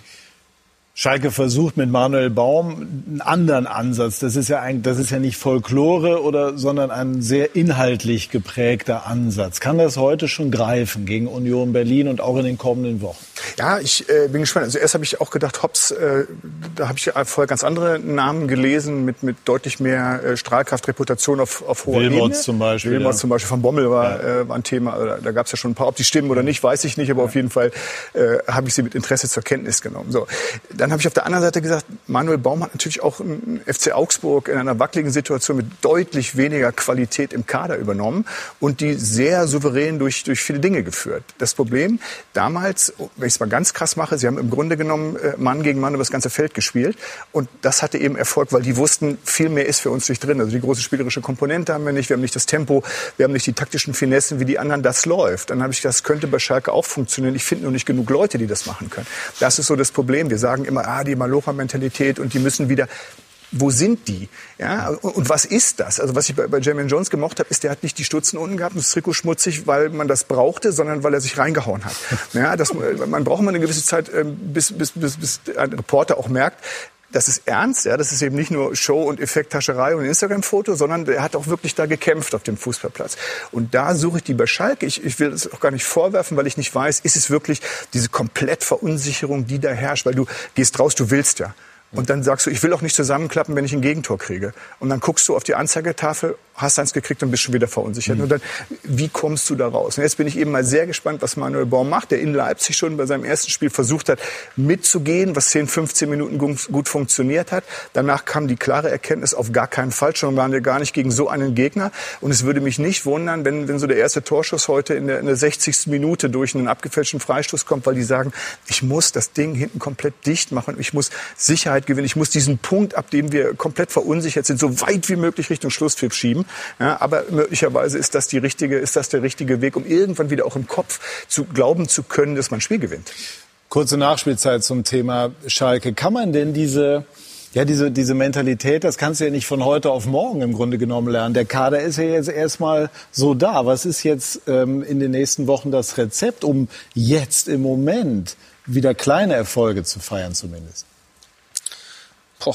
Schalke versucht mit Manuel Baum einen anderen Ansatz. Das ist ja ein, das ist ja nicht Folklore oder, sondern ein sehr inhaltlich geprägter Ansatz. Kann das heute schon greifen gegen Union Berlin und auch in den kommenden Wochen? Ja, ich äh, bin gespannt. Also erst habe ich auch gedacht, Hobbs, äh, da habe ich vorher ganz andere Namen gelesen mit, mit deutlich mehr äh, Strahlkraft, Reputation auf, auf hoher Wilmots Ebene. zum Beispiel. Wilmots ja. zum Beispiel von Bommel war, ja. äh, war ein Thema. Da, da gab es ja schon ein paar, ob die stimmen oder nicht, weiß ich nicht, aber ja. auf jeden Fall äh, habe ich sie mit Interesse zur Kenntnis genommen. So, dann dann habe ich auf der anderen Seite gesagt, Manuel Baum hat natürlich auch einen FC Augsburg in einer wackeligen Situation mit deutlich weniger Qualität im Kader übernommen und die sehr souverän durch, durch viele Dinge geführt. Das Problem damals, wenn ich es mal ganz krass mache, sie haben im Grunde genommen äh, Mann gegen Mann über das ganze Feld gespielt und das hatte eben Erfolg, weil die wussten, viel mehr ist für uns nicht drin. Also die große spielerische Komponente haben wir nicht, wir haben nicht das Tempo, wir haben nicht die taktischen Finessen wie die anderen, das läuft. Dann habe ich das könnte bei Schalke auch funktionieren. Ich finde nur nicht genug Leute, die das machen können. Das ist so das Problem. Wir sagen immer, ah, die Malocha-Mentalität und die müssen wieder wo sind die? Ja, und was ist das? Also was ich bei, bei Jermaine Jones gemocht habe, ist, der hat nicht die Stutzen unten gehabt, das Trikot schmutzig, weil man das brauchte, sondern weil er sich reingehauen hat. Ja, das, man braucht mal eine gewisse Zeit, ähm, bis, bis, bis, bis ein Reporter auch merkt, das ist ernst, ja, das ist eben nicht nur Show und Effekttascherei und Instagram-Foto, sondern er hat auch wirklich da gekämpft auf dem Fußballplatz. Und da suche ich die bei Schalke. Ich, ich will es auch gar nicht vorwerfen, weil ich nicht weiß, ist es wirklich diese komplett Verunsicherung, die da herrscht, weil du gehst raus, du willst ja. Und dann sagst du, ich will auch nicht zusammenklappen, wenn ich ein Gegentor kriege. Und dann guckst du auf die Anzeigetafel, hast eins gekriegt und bist schon wieder verunsichert. Mhm. Und dann, wie kommst du da raus? Und jetzt bin ich eben mal sehr gespannt, was Manuel Baum macht, der in Leipzig schon bei seinem ersten Spiel versucht hat, mitzugehen, was 10, 15 Minuten gut funktioniert hat. Danach kam die klare Erkenntnis, auf gar keinen Fall, schon waren wir gar nicht gegen so einen Gegner. Und es würde mich nicht wundern, wenn, wenn so der erste Torschuss heute in der, in der 60. Minute durch einen abgefälschten Freistoß kommt, weil die sagen, ich muss das Ding hinten komplett dicht machen, ich muss Sicherheit gewinnen. Ich muss diesen Punkt, ab dem wir komplett verunsichert sind, so weit wie möglich Richtung Schlusspfiff schieben. Ja, aber möglicherweise ist das die richtige, ist das der richtige Weg, um irgendwann wieder auch im Kopf zu glauben zu können, dass man ein Spiel gewinnt. Kurze Nachspielzeit zum Thema Schalke. Kann man denn diese ja, diese, diese Mentalität, das kannst du ja nicht von heute auf morgen im Grunde genommen lernen. Der Kader ist ja jetzt erstmal so da. Was ist jetzt ähm, in den nächsten Wochen das Rezept, um jetzt im Moment wieder kleine Erfolge zu feiern zumindest? Boah,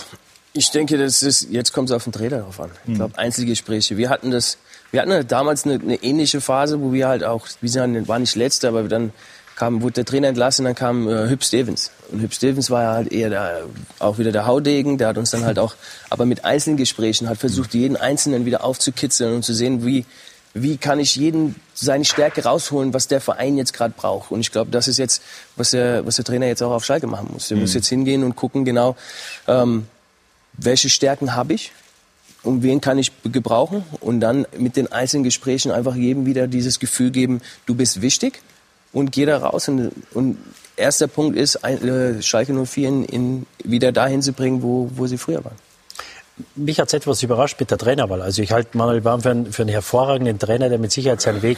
ich denke, das ist, jetzt kommt es auf den Trainer drauf an. Ich glaube, Einzelgespräche. Wir hatten das, wir hatten halt damals eine, eine, ähnliche Phase, wo wir halt auch, wir sind, war nicht letzter, aber dann kam, wurde der Trainer entlassen, dann kam äh, Hüb Stevens. Und Hüb Stevens war ja halt eher der, auch wieder der Haudegen, der hat uns dann halt auch, aber mit einzelnen Gesprächen hat versucht, jeden Einzelnen wieder aufzukitzeln und zu sehen, wie, wie kann ich jeden seine Stärke rausholen, was der Verein jetzt gerade braucht. Und ich glaube, das ist jetzt, was der, was der Trainer jetzt auch auf Schalke machen muss. Der mhm. muss jetzt hingehen und gucken genau, ähm, welche Stärken habe ich und wen kann ich gebrauchen und dann mit den einzelnen Gesprächen einfach jedem wieder dieses Gefühl geben, du bist wichtig und geh da raus. Und, und erster Punkt ist, äh, Schalke 04 in, in, wieder dahin zu bringen, wo, wo sie früher waren mich hat es etwas überrascht mit der Trainerwahl. Also ich halte Manuel Baum für einen, für einen hervorragenden Trainer, der mit Sicherheit seinen Weg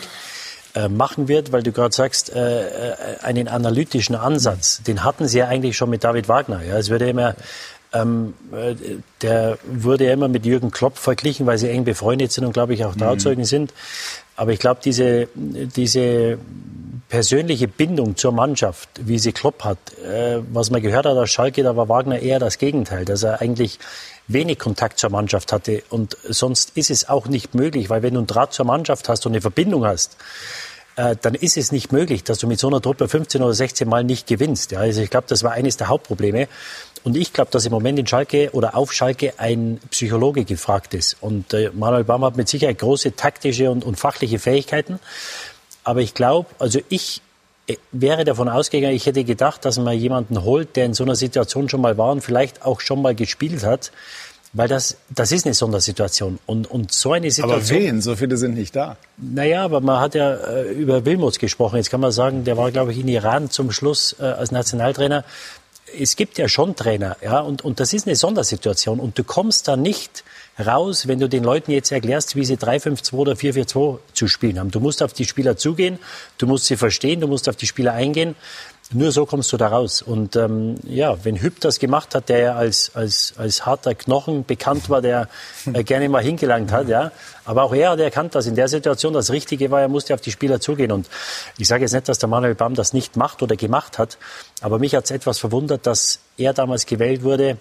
äh, machen wird, weil du gerade sagst, äh, äh, einen analytischen Ansatz, den hatten sie ja eigentlich schon mit David Wagner. Ja, es würde immer ähm, äh, der wurde ja immer mit Jürgen Klopp verglichen, weil sie eng befreundet sind und glaube ich auch. Trauzeugen mhm. sind. Aber ich glaube, diese, diese persönliche Bindung zur Mannschaft, wie sie Klopp hat, äh, was man gehört hat aus Schalke, da war Wagner eher das Gegenteil, dass er eigentlich wenig Kontakt zur Mannschaft hatte. Und sonst ist es auch nicht möglich, weil wenn du einen Draht zur Mannschaft hast und eine Verbindung hast, äh, dann ist es nicht möglich, dass du mit so einer Truppe 15 oder 16 Mal nicht gewinnst. Ja, also ich glaube, das war eines der Hauptprobleme. Und ich glaube, dass im Moment in Schalke oder auf Schalke ein Psychologe gefragt ist. Und äh, Manuel Baum hat mit Sicherheit große taktische und, und fachliche Fähigkeiten. Aber ich glaube, also ich äh, wäre davon ausgegangen, ich hätte gedacht, dass man jemanden holt, der in so einer Situation schon mal war und vielleicht auch schon mal gespielt hat. Weil das, das ist eine Sondersituation. Und, und so eine Situation. Aber wen? So viele sind nicht da. Naja, aber man hat ja äh, über Wilmots gesprochen. Jetzt kann man sagen, der war, glaube ich, in Iran zum Schluss äh, als Nationaltrainer. Es gibt ja schon Trainer, ja, und, und das ist eine Sondersituation. Und du kommst da nicht raus, wenn du den Leuten jetzt erklärst, wie sie 3-5-2 oder 4-4-2 zu spielen haben. Du musst auf die Spieler zugehen, du musst sie verstehen, du musst auf die Spieler eingehen. Nur so kommst du da raus. Und ähm, ja, wenn Hüb das gemacht hat, der ja als, als, als harter Knochen bekannt war, der äh, gerne mal hingelangt hat, ja. Aber auch er hat erkannt, dass in der Situation das Richtige war, er musste auf die Spieler zugehen. Und ich sage jetzt nicht, dass der Manuel Baum das nicht macht oder gemacht hat, aber mich hat es etwas verwundert, dass er damals gewählt wurde,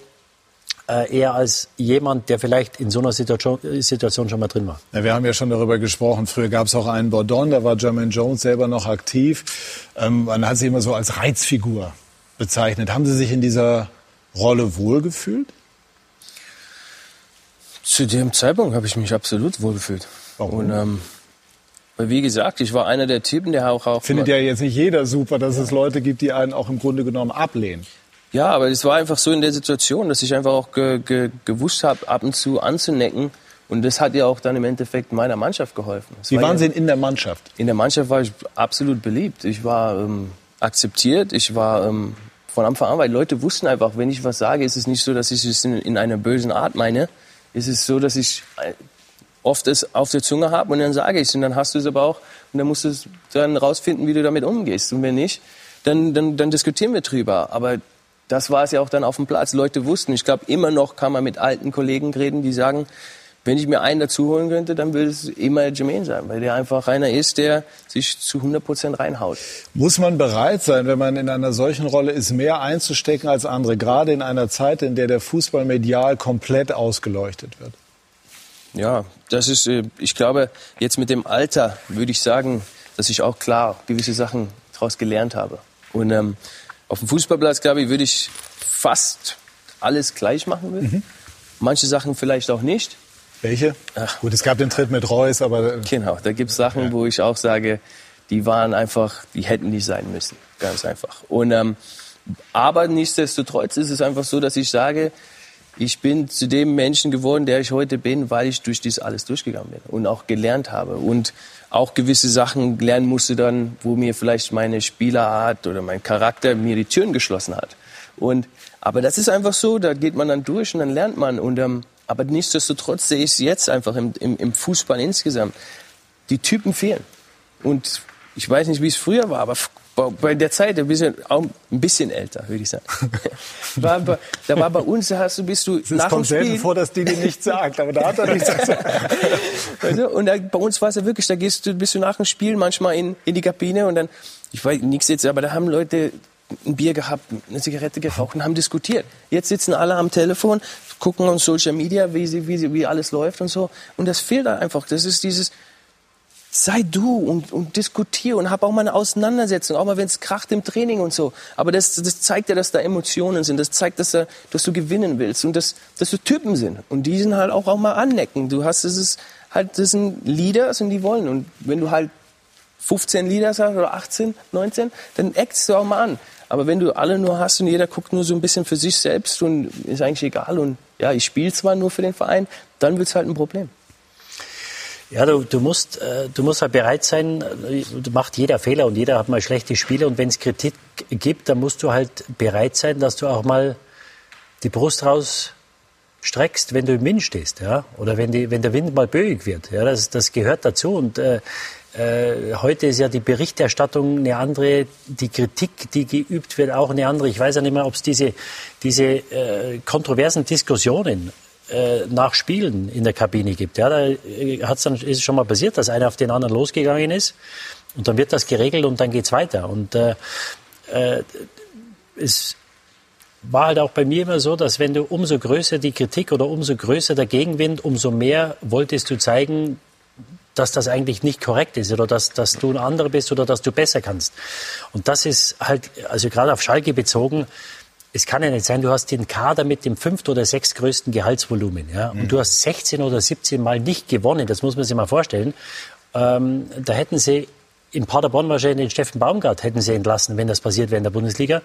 äh, eher als jemand, der vielleicht in so einer Situation, Situation schon mal drin war. Ja, wir haben ja schon darüber gesprochen. Früher gab es auch einen Bordon, da war Jermaine Jones selber noch aktiv. Ähm, man hat sie immer so als Reizfigur bezeichnet. Haben Sie sich in dieser Rolle wohlgefühlt? Zu dem Zeitpunkt habe ich mich absolut wohlgefühlt. Warum? Und, ähm, weil wie gesagt, ich war einer der Typen, der auch... auch Findet ja jetzt nicht jeder super, dass ja. es Leute gibt, die einen auch im Grunde genommen ablehnen. Ja, aber es war einfach so in der Situation, dass ich einfach auch ge ge gewusst habe, ab und zu anzunecken. Und das hat ja auch dann im Endeffekt meiner Mannschaft geholfen. Das Wie war waren ja, Sie denn in der Mannschaft? In der Mannschaft war ich absolut beliebt. Ich war ähm, akzeptiert, ich war ähm, von Anfang an, weil Leute wussten einfach, wenn ich was sage, ist es nicht so, dass ich es in, in einer bösen Art meine. Es ist so, dass ich äh, oft es auf der Zunge habe und dann sage ich es und dann hast du es aber auch und dann musst du dann rausfinden, wie du damit umgehst. Und wenn nicht, dann, dann, dann diskutieren wir drüber. Aber das war es ja auch dann auf dem Platz. Leute wussten, ich glaube, immer noch kann man mit alten Kollegen reden, die sagen, wenn ich mir einen dazu holen könnte, dann würde es immer Jermaine sein, weil der einfach einer ist, der sich zu 100 Prozent reinhaut. Muss man bereit sein, wenn man in einer solchen Rolle ist, mehr einzustecken als andere, gerade in einer Zeit, in der der Fußball medial komplett ausgeleuchtet wird? Ja, das ist, äh, ich glaube, jetzt mit dem Alter würde ich sagen, dass ich auch klar gewisse Sachen daraus gelernt habe. Und ähm, auf dem Fußballplatz, glaube ich, würde ich fast alles gleich machen. Mhm. Manche Sachen vielleicht auch nicht. Welche? Ach. Gut, es gab den Tritt mit Reus, aber... Äh, genau, da gibt es Sachen, ja. wo ich auch sage, die waren einfach, die hätten nicht sein müssen. Ganz einfach. Und, ähm, aber nichtsdestotrotz ist es einfach so, dass ich sage, ich bin zu dem Menschen geworden, der ich heute bin, weil ich durch dies alles durchgegangen bin und auch gelernt habe und auch gewisse Sachen lernen musste dann, wo mir vielleicht meine Spielerart oder mein Charakter mir die Türen geschlossen hat. Und aber das ist einfach so, da geht man dann durch und dann lernt man und ähm, aber nichtsdestotrotz sehe ich es jetzt einfach im, im, im Fußball insgesamt. Die Typen fehlen. Und ich weiß nicht, wie es früher war, aber bei der Zeit, ein bisschen, auch ein bisschen älter, würde ich sagen. War, da war bei uns, da hast du, bist du es nach kommt dem Spiel, selten vor, dass die dir nichts sagt, aber da hat er nichts gesagt. Also, und da, bei uns war es ja wirklich, da gehst du, bist du nach dem Spiel manchmal in, in die Kabine und dann, ich weiß nichts jetzt, aber da haben Leute ein Bier gehabt, eine Zigarette geraucht und haben diskutiert. Jetzt sitzen alle am Telefon, gucken uns Social Media, wie, sie, wie, wie alles läuft und so. Und das fehlt da einfach. Das ist dieses, sei du und, und diskutiere und hab auch mal eine Auseinandersetzung, auch mal wenn es kracht im Training und so. Aber das, das zeigt ja, dass da Emotionen sind. Das zeigt, dass, da, dass du gewinnen willst und dass, dass du Typen sind. Und die sind halt auch, auch mal annecken. Du hast, das ist halt, das sind Leaders und die wollen. Und wenn du halt 15 Leaders hast oder 18, 19, dann eckst du auch mal an. Aber wenn du alle nur hast und jeder guckt nur so ein bisschen für sich selbst und ist eigentlich egal und ja, ich spiele zwar nur für den Verein, dann wird es halt ein Problem. Ja, du, du, musst, äh, du musst halt bereit sein, äh, macht jeder Fehler und jeder hat mal schlechte Spiele. Und wenn es Kritik gibt, dann musst du halt bereit sein, dass du auch mal die Brust rausstreckst, wenn du im Wind stehst, ja, oder wenn, die, wenn der Wind mal böig wird, ja, das, das gehört dazu. Und äh, äh, heute ist ja die Berichterstattung eine andere, die Kritik, die geübt wird, auch eine andere. Ich weiß ja nicht mehr, ob es diese, diese äh, kontroversen Diskussionen äh, nach Spielen in der Kabine gibt. Ja, da äh, hat's dann, ist es schon mal passiert, dass einer auf den anderen losgegangen ist und dann wird das geregelt und dann geht's weiter. Und äh, äh, es war halt auch bei mir immer so, dass wenn du umso größer die Kritik oder umso größer der Gegenwind, umso mehr wolltest du zeigen, dass das eigentlich nicht korrekt ist oder dass, dass du ein anderer bist oder dass du besser kannst. Und das ist halt, also gerade auf Schalke bezogen, es kann ja nicht sein, du hast den Kader mit dem fünft oder sechstgrößten Gehaltsvolumen, ja, und mhm. du hast 16 oder 17 Mal nicht gewonnen, das muss man sich mal vorstellen. Ähm, da hätten sie in Paderborn wahrscheinlich den Steffen Baumgart hätten sie entlassen, wenn das passiert wäre in der Bundesliga.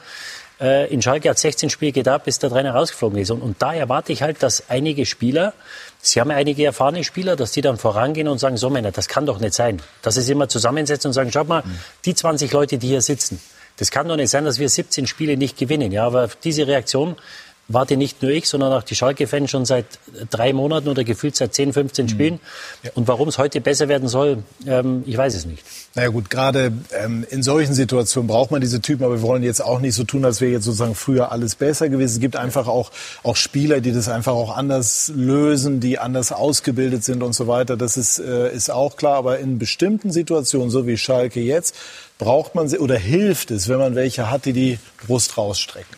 Äh, in Schalke hat 16 Spiele gedacht, bis der Trainer rausgeflogen ist. Und, und da erwarte ich halt, dass einige Spieler Sie haben einige erfahrene Spieler, dass die dann vorangehen und sagen, so Männer, das kann doch nicht sein. Dass sie sich immer zusammensetzen und sagen, schaut mal, die 20 Leute, die hier sitzen, das kann doch nicht sein, dass wir 17 Spiele nicht gewinnen. Ja, aber diese Reaktion warte nicht nur ich, sondern auch die Schalke-Fans schon seit drei Monaten oder gefühlt seit 10, 15 mhm. Spielen. Ja. Und warum es heute besser werden soll, ähm, ich weiß es nicht. Naja gut, gerade ähm, in solchen Situationen braucht man diese Typen, aber wir wollen jetzt auch nicht so tun, als wäre jetzt sozusagen früher alles besser gewesen. Es gibt einfach auch, auch Spieler, die das einfach auch anders lösen, die anders ausgebildet sind und so weiter. Das ist, äh, ist auch klar. Aber in bestimmten Situationen, so wie Schalke jetzt, braucht man sie oder hilft es, wenn man welche hat, die die Brust rausstrecken.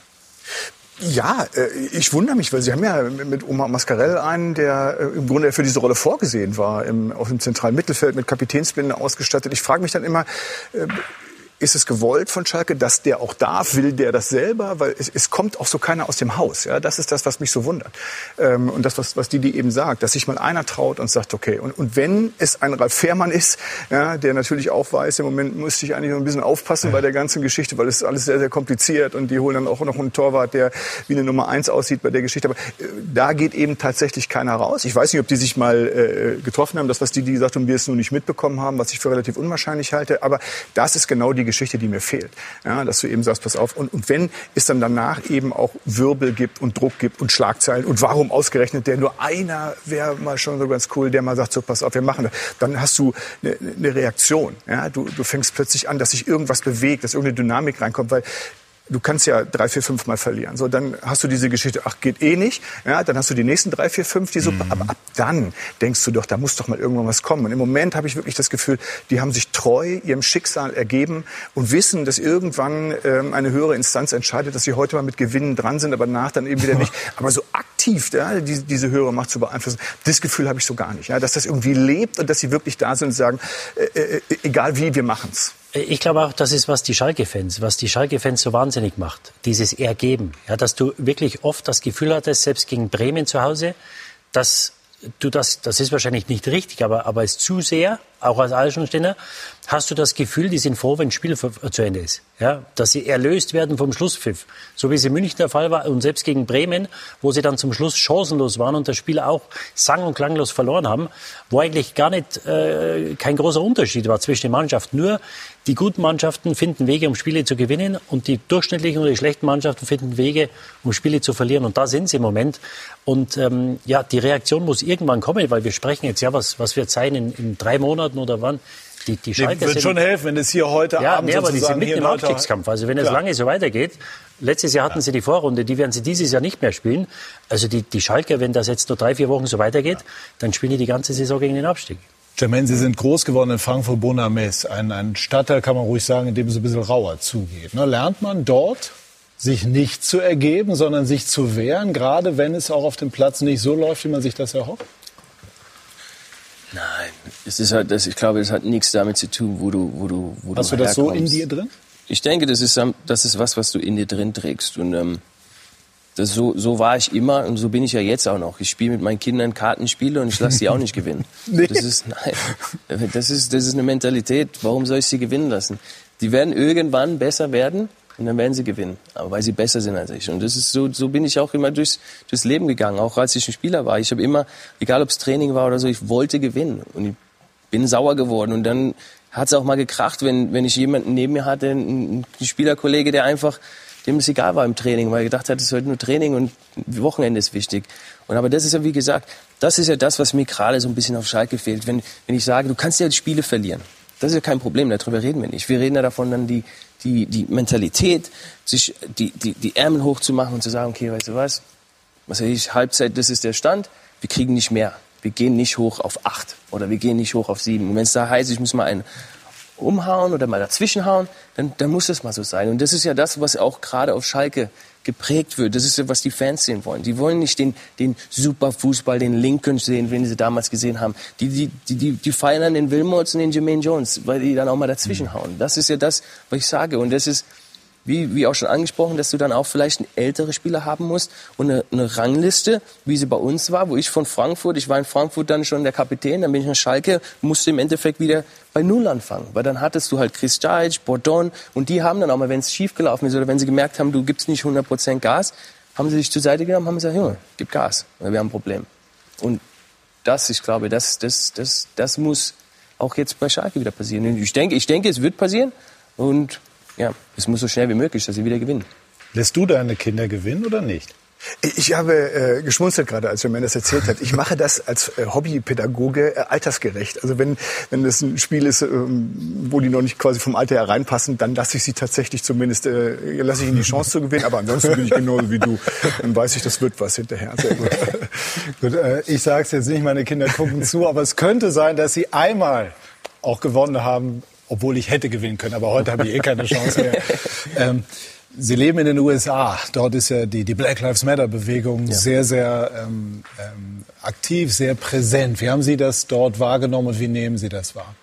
Ja, äh, ich wundere mich, weil Sie haben ja mit Omar Mascarell einen, der äh, im Grunde für diese Rolle vorgesehen war, im, auf dem zentralen Mittelfeld mit Kapitänsbinde ausgestattet. Ich frage mich dann immer, äh, ist es gewollt von Schalke, dass der auch darf? Will der das selber? Weil es, es kommt auch so keiner aus dem Haus. Ja, das ist das, was mich so wundert. Ähm, und das, was, was Didi eben sagt, dass sich mal einer traut und sagt, okay. Und, und wenn es ein Ralf Fährmann ist, ja, der natürlich auch weiß, im Moment müsste ich eigentlich noch ein bisschen aufpassen bei der ganzen Geschichte, weil es ist alles sehr, sehr kompliziert und die holen dann auch noch einen Torwart, der wie eine Nummer eins aussieht bei der Geschichte. Aber äh, da geht eben tatsächlich keiner raus. Ich weiß nicht, ob die sich mal äh, getroffen haben. Das, was Didi gesagt und wir es nur nicht mitbekommen haben, was ich für relativ unwahrscheinlich halte. Aber das ist genau die Geschichte, die mir fehlt. Ja, dass du eben sagst, pass auf. Und, und wenn es dann danach eben auch Wirbel gibt und Druck gibt und Schlagzeilen und warum ausgerechnet der nur einer wäre mal schon so ganz cool, der mal sagt, so pass auf, wir machen das. Dann hast du eine, eine Reaktion. Ja, du, du fängst plötzlich an, dass sich irgendwas bewegt, dass irgendeine Dynamik reinkommt, weil du kannst ja drei, vier, fünf Mal verlieren. So, dann hast du diese Geschichte, ach, geht eh nicht. Ja, dann hast du die nächsten drei, vier, fünf, die super. Mhm. Aber ab dann denkst du doch, da muss doch mal irgendwann was kommen. Und im Moment habe ich wirklich das Gefühl, die haben sich treu ihrem Schicksal ergeben und wissen, dass irgendwann ähm, eine höhere Instanz entscheidet, dass sie heute mal mit Gewinnen dran sind, aber nach dann eben wieder nicht. Aber so aktiv ja, die, diese höhere Macht zu beeinflussen, das Gefühl habe ich so gar nicht. Ja, dass das irgendwie lebt und dass sie wirklich da sind und sagen, äh, äh, egal wie, wir machen's. Ich glaube auch, das ist, was die Schalke-Fans, was die Schalke-Fans so wahnsinnig macht. Dieses Ergeben. Ja, dass du wirklich oft das Gefühl hattest, selbst gegen Bremen zu Hause, dass du das, das ist wahrscheinlich nicht richtig, aber, aber es zu sehr, auch als Eisensteiner, hast du das Gefühl, die sind froh, wenn das Spiel zu Ende ist. Ja, dass sie erlöst werden vom Schlusspfiff. So wie es in München der Fall war und selbst gegen Bremen, wo sie dann zum Schluss chancenlos waren und das Spiel auch sang- und klanglos verloren haben, wo eigentlich gar nicht äh, kein großer Unterschied war zwischen den Mannschaften. Nur die guten Mannschaften finden Wege, um Spiele zu gewinnen und die durchschnittlichen oder die schlechten Mannschaften finden Wege, um Spiele zu verlieren. Und da sind sie im Moment. Und ähm, ja, die Reaktion muss irgendwann kommen, weil wir sprechen jetzt ja, was, was wird sein in, in drei Monaten oder wann. Die, die Schalke wird schon helfen, wenn es hier heute ja, Abend nee, aber die sind mitten im Abstiegskampf. Also wenn es lange so weitergeht, letztes Jahr hatten ja. sie die Vorrunde, die werden sie dieses Jahr nicht mehr spielen. Also die, die Schalke, wenn das jetzt nur drei, vier Wochen so weitergeht, ja. dann spielen die die ganze Saison gegen den Abstieg. Jermaine, Sie sind groß geworden in Frankfurt Bonames, ein, ein Stadtteil, kann man ruhig sagen, in dem es ein bisschen rauer zugeht. Ne? Lernt man dort, sich nicht zu ergeben, sondern sich zu wehren, gerade wenn es auch auf dem Platz nicht so läuft, wie man sich das erhofft? Nein, es ist halt, das, ich glaube, es hat nichts damit zu tun, wo du, wo du, wo Hast du das so in dir drin? Ich denke, das ist, das ist was, was du in dir drin trägst. Und ähm, das, so, so war ich immer und so bin ich ja jetzt auch noch. Ich spiele mit meinen Kindern Kartenspiele und ich lasse sie auch nicht gewinnen. nee. Das ist, nein, das ist, das ist eine Mentalität. Warum soll ich sie gewinnen lassen? Die werden irgendwann besser werden und dann werden sie gewinnen, aber weil sie besser sind als ich. Und das ist so, so bin ich auch immer durchs, durchs Leben gegangen, auch als ich ein Spieler war. Ich habe immer, egal ob es Training war oder so, ich wollte gewinnen und ich bin sauer geworden und dann hat es auch mal gekracht, wenn, wenn ich jemanden neben mir hatte, ein, ein Spielerkollege, der einfach, dem es egal war im Training, weil er gedacht hat, es ist heute nur Training und Wochenende ist wichtig. Und aber das ist ja, wie gesagt, das ist ja das, was mir gerade so ein bisschen auf Schalke fehlt. Wenn, wenn ich sage, du kannst ja Spiele verlieren. Das ist ja kein Problem, darüber reden wir nicht. Wir reden ja davon, dann die, die, die Mentalität, sich die, die, die Ärmel hochzumachen und zu sagen, okay, weißt du was, was weiß ich, Halbzeit, das ist der Stand, wir kriegen nicht mehr. Wir gehen nicht hoch auf acht oder wir gehen nicht hoch auf sieben. Und wenn es da heißt, ich muss mal einen umhauen oder mal dazwischenhauen, dann, dann muss das mal so sein. Und das ist ja das, was auch gerade auf Schalke geprägt wird. Das ist ja, was die Fans sehen wollen. Die wollen nicht den, den Superfußball, den Lincoln sehen, den sie damals gesehen haben. Die, die, die, die, die feiern den Wilmots und den Jermaine Jones, weil die dann auch mal dazwischenhauen. Das ist ja das, was ich sage. Und das ist, wie, wie auch schon angesprochen, dass du dann auch vielleicht ältere Spieler haben musst und eine, eine, Rangliste, wie sie bei uns war, wo ich von Frankfurt, ich war in Frankfurt dann schon der Kapitän, dann bin ich nach Schalke, musste im Endeffekt wieder bei Null anfangen, weil dann hattest du halt Chris Deitch, Bordon und die haben dann auch mal, wenn es schief gelaufen ist oder wenn sie gemerkt haben, du gibst nicht 100% Gas, haben sie sich zur Seite genommen, haben gesagt, Junge, gib Gas, wir haben ein Problem. Und das, ich glaube, das, das, das, das muss auch jetzt bei Schalke wieder passieren. Ich denke, ich denke, es wird passieren und ja, es muss so schnell wie möglich, dass sie wieder gewinnen. Lässt du deine Kinder gewinnen oder nicht? Ich habe äh, geschmunzelt gerade, als mir das erzählt hat. Ich mache das als äh, Hobbypädagoge äh, altersgerecht. Also wenn wenn das ein Spiel ist, ähm, wo die noch nicht quasi vom Alter her reinpassen, dann lasse ich sie tatsächlich zumindest äh, lasse ich ihnen die Chance zu gewinnen. Aber ansonsten bin ich genauso wie du. Dann weiß ich, das wird was hinterher. Sehr gut. gut äh, ich sage es jetzt nicht, meine Kinder gucken zu, aber es könnte sein, dass sie einmal auch gewonnen haben obwohl ich hätte gewinnen können, aber heute habe ich eh keine Chance mehr. Ähm, Sie leben in den USA. Dort ist ja die, die Black Lives Matter Bewegung ja. sehr, sehr ähm, ähm, aktiv, sehr präsent. Wie haben Sie das dort wahrgenommen und wie nehmen Sie das wahr?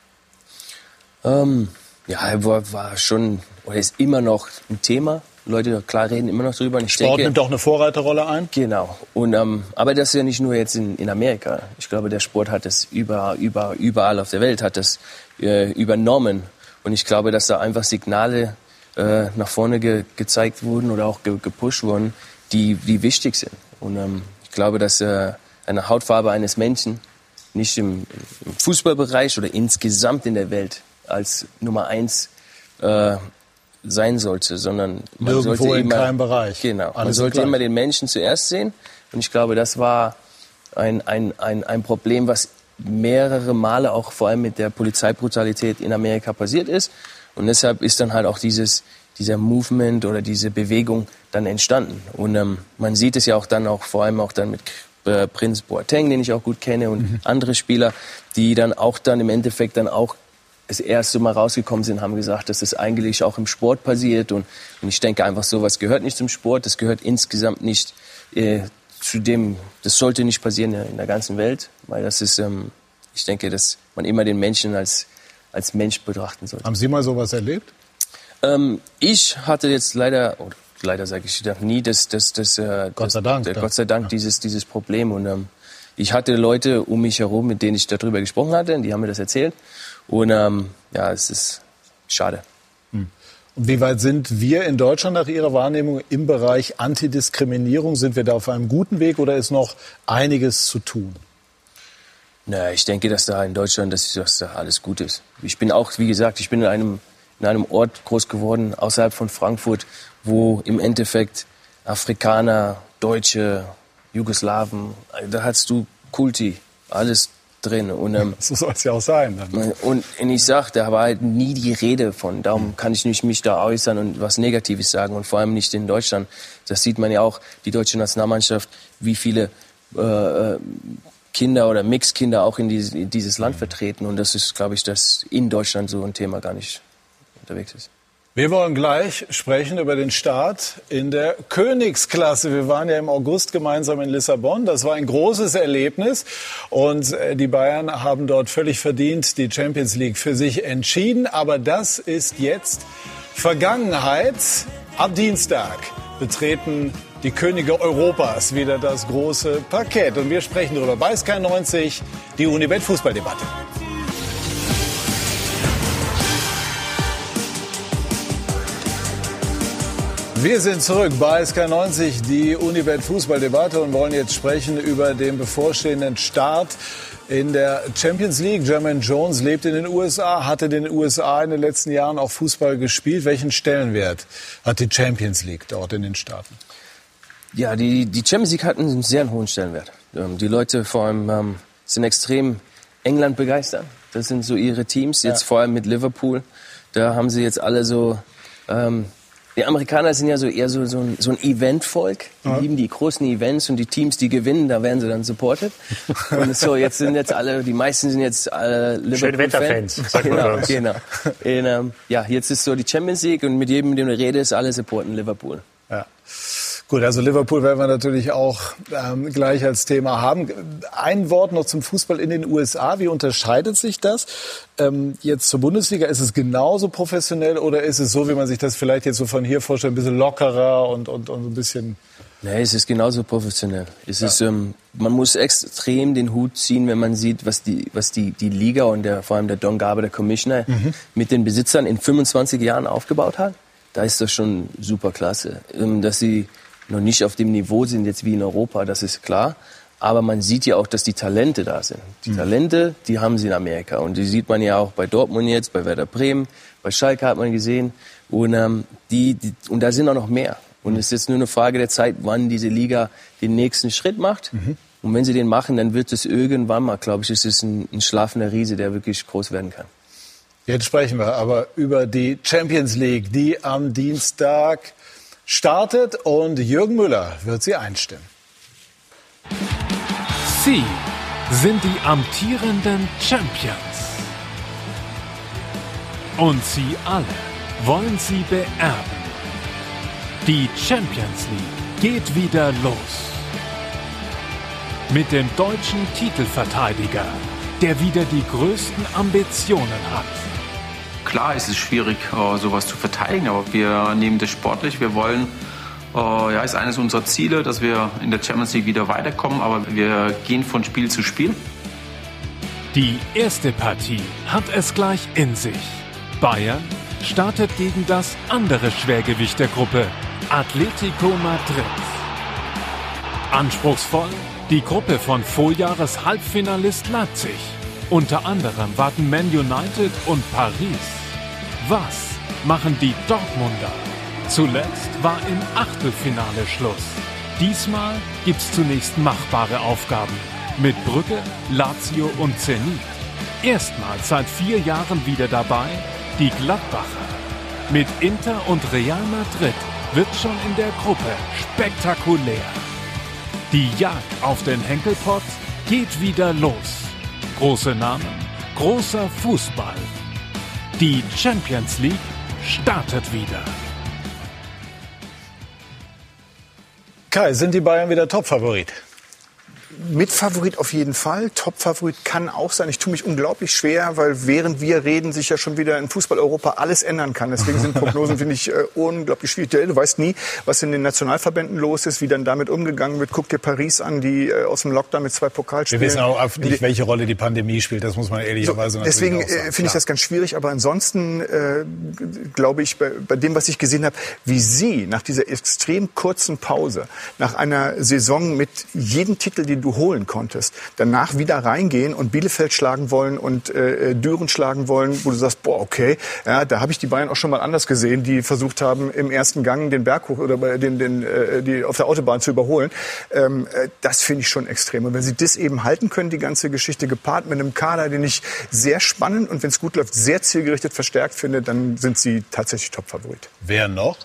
Ähm, Ja, war, war schon, oder ist immer noch ein Thema. Leute, klar, reden immer noch drüber. Und ich Sport denke, nimmt doch eine Vorreiterrolle ein. Genau. Und, ähm, aber das ist ja nicht nur jetzt in, in Amerika. Ich glaube, der Sport hat das über, über, überall auf der Welt hat das äh, übernommen. Und ich glaube, dass da einfach Signale äh, nach vorne ge gezeigt wurden oder auch ge gepusht wurden, die, die wichtig sind. Und ähm, ich glaube, dass äh, eine Hautfarbe eines Menschen nicht im, im, Fußballbereich oder insgesamt in der Welt als Nummer eins äh, sein sollte, sondern man Nirgendwo sollte in immer, keinem Bereich. Genau. Alles man sollte immer den Menschen zuerst sehen. Und ich glaube, das war ein, ein, ein, ein Problem, was mehrere Male auch vor allem mit der Polizeibrutalität in Amerika passiert ist. Und deshalb ist dann halt auch dieses, dieser Movement oder diese Bewegung dann entstanden. Und ähm, man sieht es ja auch dann auch vor allem auch dann mit äh, Prinz Boateng, den ich auch gut kenne, und mhm. andere Spieler, die dann auch dann im Endeffekt dann auch das erste Mal rausgekommen sind, haben gesagt, dass das eigentlich auch im Sport passiert. Und, und ich denke einfach, sowas gehört nicht zum Sport. Das gehört insgesamt nicht äh, zu dem, das sollte nicht passieren in der ganzen Welt, weil das ist, ähm, ich denke, dass man immer den Menschen als, als Mensch betrachten sollte. Haben Sie mal sowas erlebt? Ähm, ich hatte jetzt leider, oder leider sage ich nie, das, das, das, äh, Gott sei Dank, das, Gott sei Dank ja. dieses, dieses Problem. Und ähm, ich hatte Leute um mich herum, mit denen ich darüber gesprochen hatte, und die haben mir das erzählt. Und ähm, ja, es ist schade. Hm. Und wie weit sind wir in Deutschland nach Ihrer Wahrnehmung im Bereich Antidiskriminierung? Sind wir da auf einem guten Weg oder ist noch einiges zu tun? Na, ich denke, dass da in Deutschland dass, dass da alles gut ist. Ich bin auch, wie gesagt, ich bin in einem, in einem Ort groß geworden, außerhalb von Frankfurt, wo im Endeffekt Afrikaner, Deutsche, Jugoslawen, da hast du Kulti, alles drin. Und, ähm, so soll es ja auch sein. Dann. Und, und ich sag, da war halt nie die Rede von. Darum kann ich nicht mich da äußern und was Negatives sagen und vor allem nicht in Deutschland. Das sieht man ja auch, die deutsche Nationalmannschaft, wie viele äh, äh Kinder oder Mixkinder auch in dieses, in dieses Land vertreten. Und das ist, glaube ich, dass in Deutschland so ein Thema gar nicht unterwegs ist. Wir wollen gleich sprechen über den Start in der Königsklasse. Wir waren ja im August gemeinsam in Lissabon. Das war ein großes Erlebnis. Und äh, die Bayern haben dort völlig verdient die Champions League für sich entschieden. Aber das ist jetzt Vergangenheit. Ab Dienstag betreten die Könige Europas wieder das große Parkett. Und wir sprechen darüber bei Sky 90, die Unibet Fußballdebatte. Wir sind zurück bei SK90, die Unibet Fußballdebatte und wollen jetzt sprechen über den bevorstehenden Start in der Champions League. Jermaine Jones lebt in den USA, hatte in den USA in den letzten Jahren auch Fußball gespielt. Welchen Stellenwert hat die Champions League dort in den Staaten? Ja, die, die Champions League hat einen sehr hohen Stellenwert. Ähm, die Leute vor allem ähm, sind extrem England begeistert. Das sind so ihre Teams, jetzt ja. vor allem mit Liverpool. Da haben sie jetzt alle so ähm, die Amerikaner sind ja so eher so, so ein, so ein Eventvolk. Die ja. lieben die großen Events und die Teams, die gewinnen, da werden sie dann supported. Und so, jetzt sind jetzt alle, die meisten sind jetzt alle Liverpool-Fans. Sagt genau, genau. Und, ähm, ja, jetzt ist so die Champions League und mit jedem, mit dem du redest, alle supporten Liverpool. Gut, also Liverpool werden wir natürlich auch ähm, gleich als Thema haben. Ein Wort noch zum Fußball in den USA. Wie unterscheidet sich das? Ähm, jetzt zur Bundesliga, ist es genauso professionell oder ist es so, wie man sich das vielleicht jetzt so von hier vorstellt, ein bisschen lockerer und, und, und ein bisschen... Nee, es ist genauso professionell. Es ja. ist, ähm, man muss extrem den Hut ziehen, wenn man sieht, was die, was die, die Liga und der, vor allem der Don Garber, der Commissioner, mhm. mit den Besitzern in 25 Jahren aufgebaut hat. Da ist das schon super klasse. Ähm, dass sie noch nicht auf dem Niveau sind jetzt wie in Europa, das ist klar. Aber man sieht ja auch, dass die Talente da sind. Die mhm. Talente, die haben sie in Amerika. Und die sieht man ja auch bei Dortmund jetzt, bei Werder Bremen, bei Schalke hat man gesehen. Und, ähm, die, die, und da sind auch noch mehr. Und es ist jetzt nur eine Frage der Zeit, wann diese Liga den nächsten Schritt macht. Mhm. Und wenn sie den machen, dann wird es irgendwann mal, glaube ich, ist es ein, ein schlafender Riese, der wirklich groß werden kann. Jetzt sprechen wir aber über die Champions League, die am Dienstag startet und Jürgen Müller wird sie einstimmen. Sie sind die amtierenden Champions. Und sie alle wollen sie beerben. Die Champions League geht wieder los. Mit dem deutschen Titelverteidiger, der wieder die größten Ambitionen hat. Klar ist es schwierig, äh, sowas zu verteidigen, aber wir nehmen das sportlich. Wir wollen, äh, ja, ist eines unserer Ziele, dass wir in der Champions League wieder weiterkommen, aber wir gehen von Spiel zu Spiel. Die erste Partie hat es gleich in sich. Bayern startet gegen das andere Schwergewicht der Gruppe, Atletico Madrid. Anspruchsvoll die Gruppe von Vorjahres Halbfinalist Leipzig. Unter anderem warten Man United und Paris. Was machen die Dortmunder? Zuletzt war im Achtelfinale Schluss. Diesmal gibt's zunächst machbare Aufgaben mit Brügge, Lazio und Zenit. Erstmals seit vier Jahren wieder dabei die Gladbacher. Mit Inter und Real Madrid wird schon in der Gruppe spektakulär. Die Jagd auf den Henkelpott geht wieder los. Große Namen, großer Fußball. Die Champions League startet wieder. Kai, sind die Bayern wieder Topfavorit? Mitfavorit auf jeden Fall. Topfavorit kann auch sein. Ich tue mich unglaublich schwer, weil während wir reden, sich ja schon wieder in Fußball-Europa alles ändern kann. Deswegen sind Prognosen, finde ich, äh, unglaublich schwierig. Du weißt nie, was in den Nationalverbänden los ist, wie dann damit umgegangen wird. Guck dir Paris an, die äh, aus dem Lockdown mit zwei Pokalspielen. Wir wissen auch nicht, welche Rolle die Pandemie spielt. Das muss man ehrlicherweise so, Deswegen äh, finde ich das ganz schwierig. Aber ansonsten äh, glaube ich, bei, bei dem, was ich gesehen habe, wie Sie nach dieser extrem kurzen Pause, nach einer Saison mit jedem Titel, den du holen konntest, danach wieder reingehen und Bielefeld schlagen wollen und äh, Düren schlagen wollen, wo du sagst, boah, okay, ja, da habe ich die Bayern auch schon mal anders gesehen, die versucht haben, im ersten Gang den Berg hoch oder den, den, äh, die auf der Autobahn zu überholen. Ähm, äh, das finde ich schon extrem. Und wenn sie das eben halten können, die ganze Geschichte gepaart mit einem Kader, den ich sehr spannend und wenn es gut läuft, sehr zielgerichtet verstärkt finde, dann sind sie tatsächlich Topfavorit. Wer noch?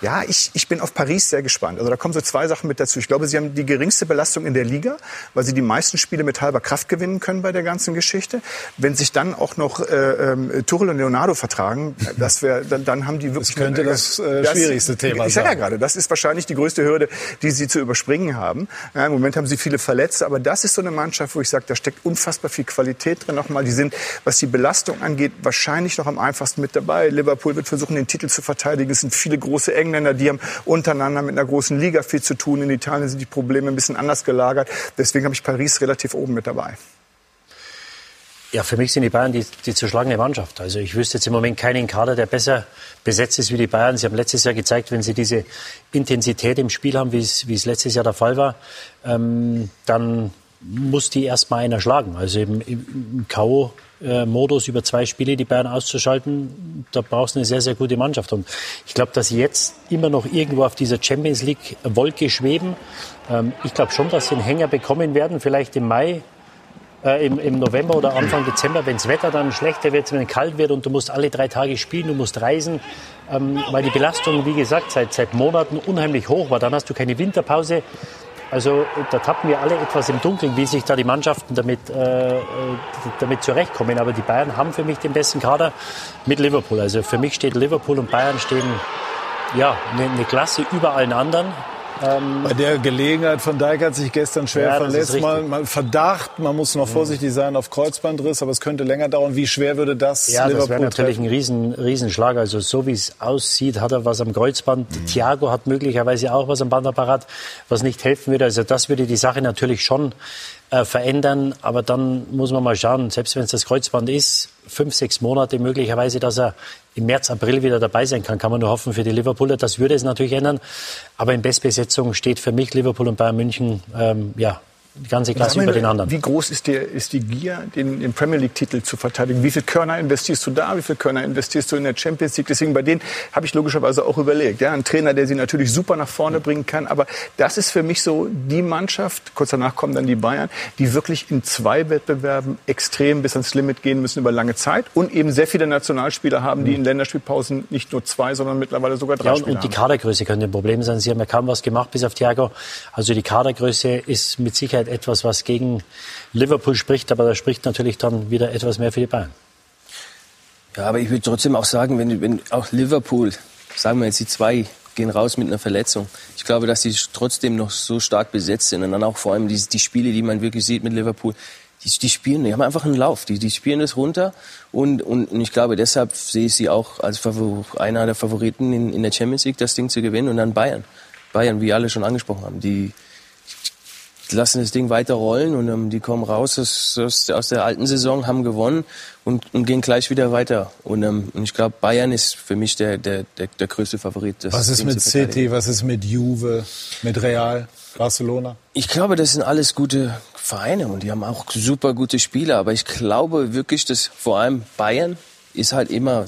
Ja, ich, ich bin auf Paris sehr gespannt. Also da kommen so zwei Sachen mit dazu. Ich glaube, sie haben die geringste Belastung in der Liga, weil sie die meisten Spiele mit halber Kraft gewinnen können bei der ganzen Geschichte. Wenn sich dann auch noch äh, äh, Tuchel und Leonardo vertragen, das wäre, dann, dann haben die wirklich... Das könnte eine, das äh, das, schwierigste Thema ich sein. Ich sage ja gerade, das ist wahrscheinlich die größte Hürde, die sie zu überspringen haben. Ja, Im Moment haben sie viele Verletzte, aber das ist so eine Mannschaft, wo ich sage, da steckt unfassbar viel Qualität drin nochmal. Die sind, was die Belastung angeht, wahrscheinlich noch am einfachsten mit dabei. Liverpool wird versuchen, den Titel zu verteidigen. Es sind viele große Engländer, die haben untereinander mit einer großen Liga viel zu tun. In Italien sind die Probleme ein bisschen anders gelagert. Deswegen habe ich Paris relativ oben mit dabei. Ja, für mich sind die Bayern die, die zu schlagende Mannschaft. Also ich wüsste jetzt im Moment keinen Kader, der besser besetzt ist wie die Bayern. Sie haben letztes Jahr gezeigt, wenn sie diese Intensität im Spiel haben, wie es, wie es letztes Jahr der Fall war, ähm, dann muss die erst mal einer schlagen. Also im, im K.O. Modus über zwei Spiele die Bayern auszuschalten, da brauchst du eine sehr, sehr gute Mannschaft. Und ich glaube, dass sie jetzt immer noch irgendwo auf dieser Champions League Wolke schweben. Ähm, ich glaube schon, dass sie einen Hänger bekommen werden, vielleicht im Mai, äh, im, im, November oder Anfang Dezember, wenn das Wetter dann schlechter wird, wenn es kalt wird und du musst alle drei Tage spielen, du musst reisen, ähm, weil die Belastung, wie gesagt, seit, seit Monaten unheimlich hoch war. Dann hast du keine Winterpause. Also da tappen wir alle etwas im Dunkeln, wie sich da die Mannschaften damit, äh, damit zurechtkommen. Aber die Bayern haben für mich den besten Kader mit Liverpool. Also für mich steht Liverpool und Bayern stehen ja eine, eine Klasse über allen anderen. Ähm, Bei der Gelegenheit von Dijk hat sich gestern schwer ja, verletzt. Mal, mal, Verdacht, man muss noch vorsichtig sein auf Kreuzbandriss, aber es könnte länger dauern. Wie schwer würde das Ja, Liverpool das wäre natürlich treffen? ein Riesen, Riesenschlag. Also so wie es aussieht, hat er was am Kreuzband. Mhm. Thiago hat möglicherweise auch was am Bandapparat, was nicht helfen würde. Also das würde die Sache natürlich schon äh, verändern. Aber dann muss man mal schauen, selbst wenn es das Kreuzband ist, fünf, sechs Monate möglicherweise, dass er im März, April wieder dabei sein kann, kann man nur hoffen für die Liverpooler. Das würde es natürlich ändern. Aber in Bestbesetzung steht für mich Liverpool und Bayern München ähm, ja, die ganze Klasse über den anderen. Wie groß ist, der, ist die Gier, den, den Premier League-Titel zu verteidigen? Wie viel Körner investierst du da? Wie viel Körner investierst du in der Champions League? Deswegen bei denen habe ich logischerweise auch überlegt. Ja, ein Trainer, der sie natürlich super nach vorne bringen kann. Aber das ist für mich so die Mannschaft, kurz danach kommen dann die Bayern, die wirklich in zwei Wettbewerben extrem bis ans Limit gehen müssen über lange Zeit und eben sehr viele Nationalspieler haben, die in Länderspielpausen nicht nur zwei, sondern mittlerweile sogar drei ja, und, und die Kadergröße könnte ein Problem sein. Sie haben ja kaum was gemacht bis auf Thiago. Also die Kadergröße ist mit Sicherheit etwas, was gegen Liverpool spricht, aber da spricht natürlich dann wieder etwas mehr für die Bayern. Ja, aber ich würde trotzdem auch sagen, wenn, wenn auch Liverpool, sagen wir jetzt die zwei, gehen raus mit einer Verletzung. Ich glaube, dass sie trotzdem noch so stark besetzt sind und dann auch vor allem die, die Spiele, die man wirklich sieht mit Liverpool, die, die spielen, die haben einfach einen Lauf, die, die spielen das runter und, und, und ich glaube, deshalb sehe ich sie auch als Favor einer der Favoriten in, in der Champions League, das Ding zu gewinnen und dann Bayern. Bayern, wie alle schon angesprochen haben, die, lassen das Ding weiter rollen und ähm, die kommen raus aus, aus, aus, der alten Saison, haben gewonnen und, und gehen gleich wieder weiter. Und, ähm, und ich glaube, Bayern ist für mich der, der, der, der größte Favorit. was ist Ding mit City, was ist mit Juve, mit Real, Barcelona? Ich glaube, das sind alles gute Vereine und die haben auch super gute Spieler. Aber ich glaube wirklich, dass vor allem Bayern ist halt immer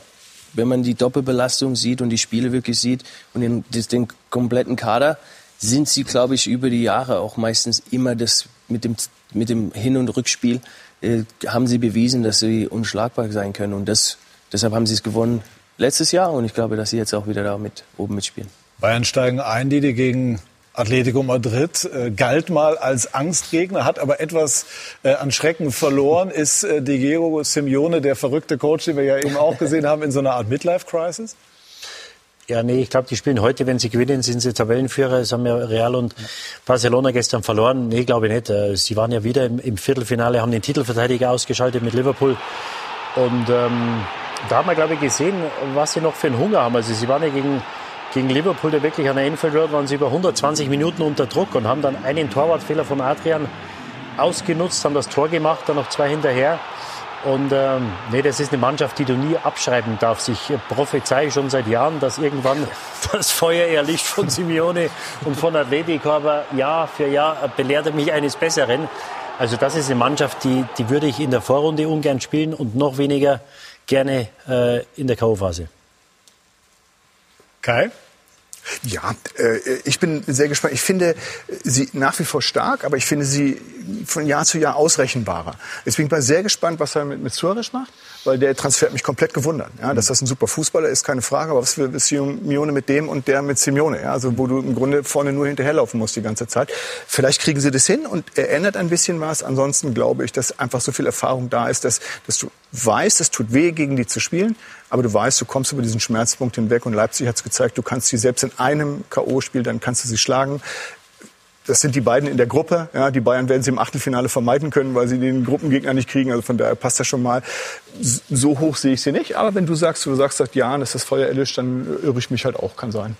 wenn man die Doppelbelastung sieht und die Spiele wirklich sieht und den, den kompletten Kader, sind sie, glaube ich, über die Jahre auch meistens immer das mit dem, mit dem Hin- und Rückspiel, äh, haben sie bewiesen, dass sie unschlagbar sein können. Und das, deshalb haben sie es gewonnen letztes Jahr und ich glaube, dass sie jetzt auch wieder da mit oben mitspielen. Bayern steigen ein, die gegen Atletico Madrid äh, galt mal als Angstgegner, hat aber etwas äh, an Schrecken verloren. Ist äh, Diego Simeone der verrückte Coach, den wir ja eben auch gesehen haben, in so einer Art Midlife-Crisis? Ja, nee, ich glaube, die spielen heute, wenn sie gewinnen, sind sie Tabellenführer. Es haben ja Real und Barcelona gestern verloren. Nee, glaube ich nicht. Äh, sie waren ja wieder im, im, Viertelfinale, haben den Titelverteidiger ausgeschaltet mit Liverpool. Und ähm, da haben wir, glaube ich, gesehen, was sie noch für einen Hunger haben. Also sie waren ja gegen, gegen Liverpool, der wirklich an der Enfield Road waren sie über 120 Minuten unter Druck und haben dann einen Torwartfehler von Adrian ausgenutzt, haben das Tor gemacht, dann noch zwei hinterher. Und ähm, nee, das ist eine Mannschaft, die du nie abschreiben darfst. Ich prophezei schon seit Jahren, dass irgendwann das Feuer erlicht von Simeone und von Atletico. Aber Jahr für Jahr belehrt er mich eines Besseren. Also das ist eine Mannschaft, die, die würde ich in der Vorrunde ungern spielen und noch weniger gerne äh, in der K.O.-Phase. Kai? Ja, äh, ich bin sehr gespannt. Ich finde sie nach wie vor stark, aber ich finde sie von Jahr zu Jahr ausrechenbarer. Jetzt bin ich mal sehr gespannt, was er mit, mit Suarez macht, weil der Transfer hat mich komplett gewundert. Ja, dass das ein super Fußballer ist, keine Frage, aber was will Simeone mit dem und der mit Simeone? Ja, also wo du im Grunde vorne nur hinterherlaufen musst die ganze Zeit. Vielleicht kriegen sie das hin und er ändert ein bisschen was. Ansonsten glaube ich, dass einfach so viel Erfahrung da ist, dass, dass du weißt, es tut weh, gegen die zu spielen, aber du weißt, du kommst über diesen Schmerzpunkt hinweg und Leipzig hat es gezeigt, du kannst sie selbst in einem K.O.-Spiel, dann kannst du sie schlagen. Das sind die beiden in der Gruppe. Ja, die Bayern werden sie im Achtelfinale vermeiden können, weil sie den Gruppengegner nicht kriegen. Also von daher passt das schon mal. So hoch sehe ich sie nicht. Aber wenn du sagst, du sagst seit Jahren, dass das Feuer erlischt, dann irre ich mich halt auch, kann sein.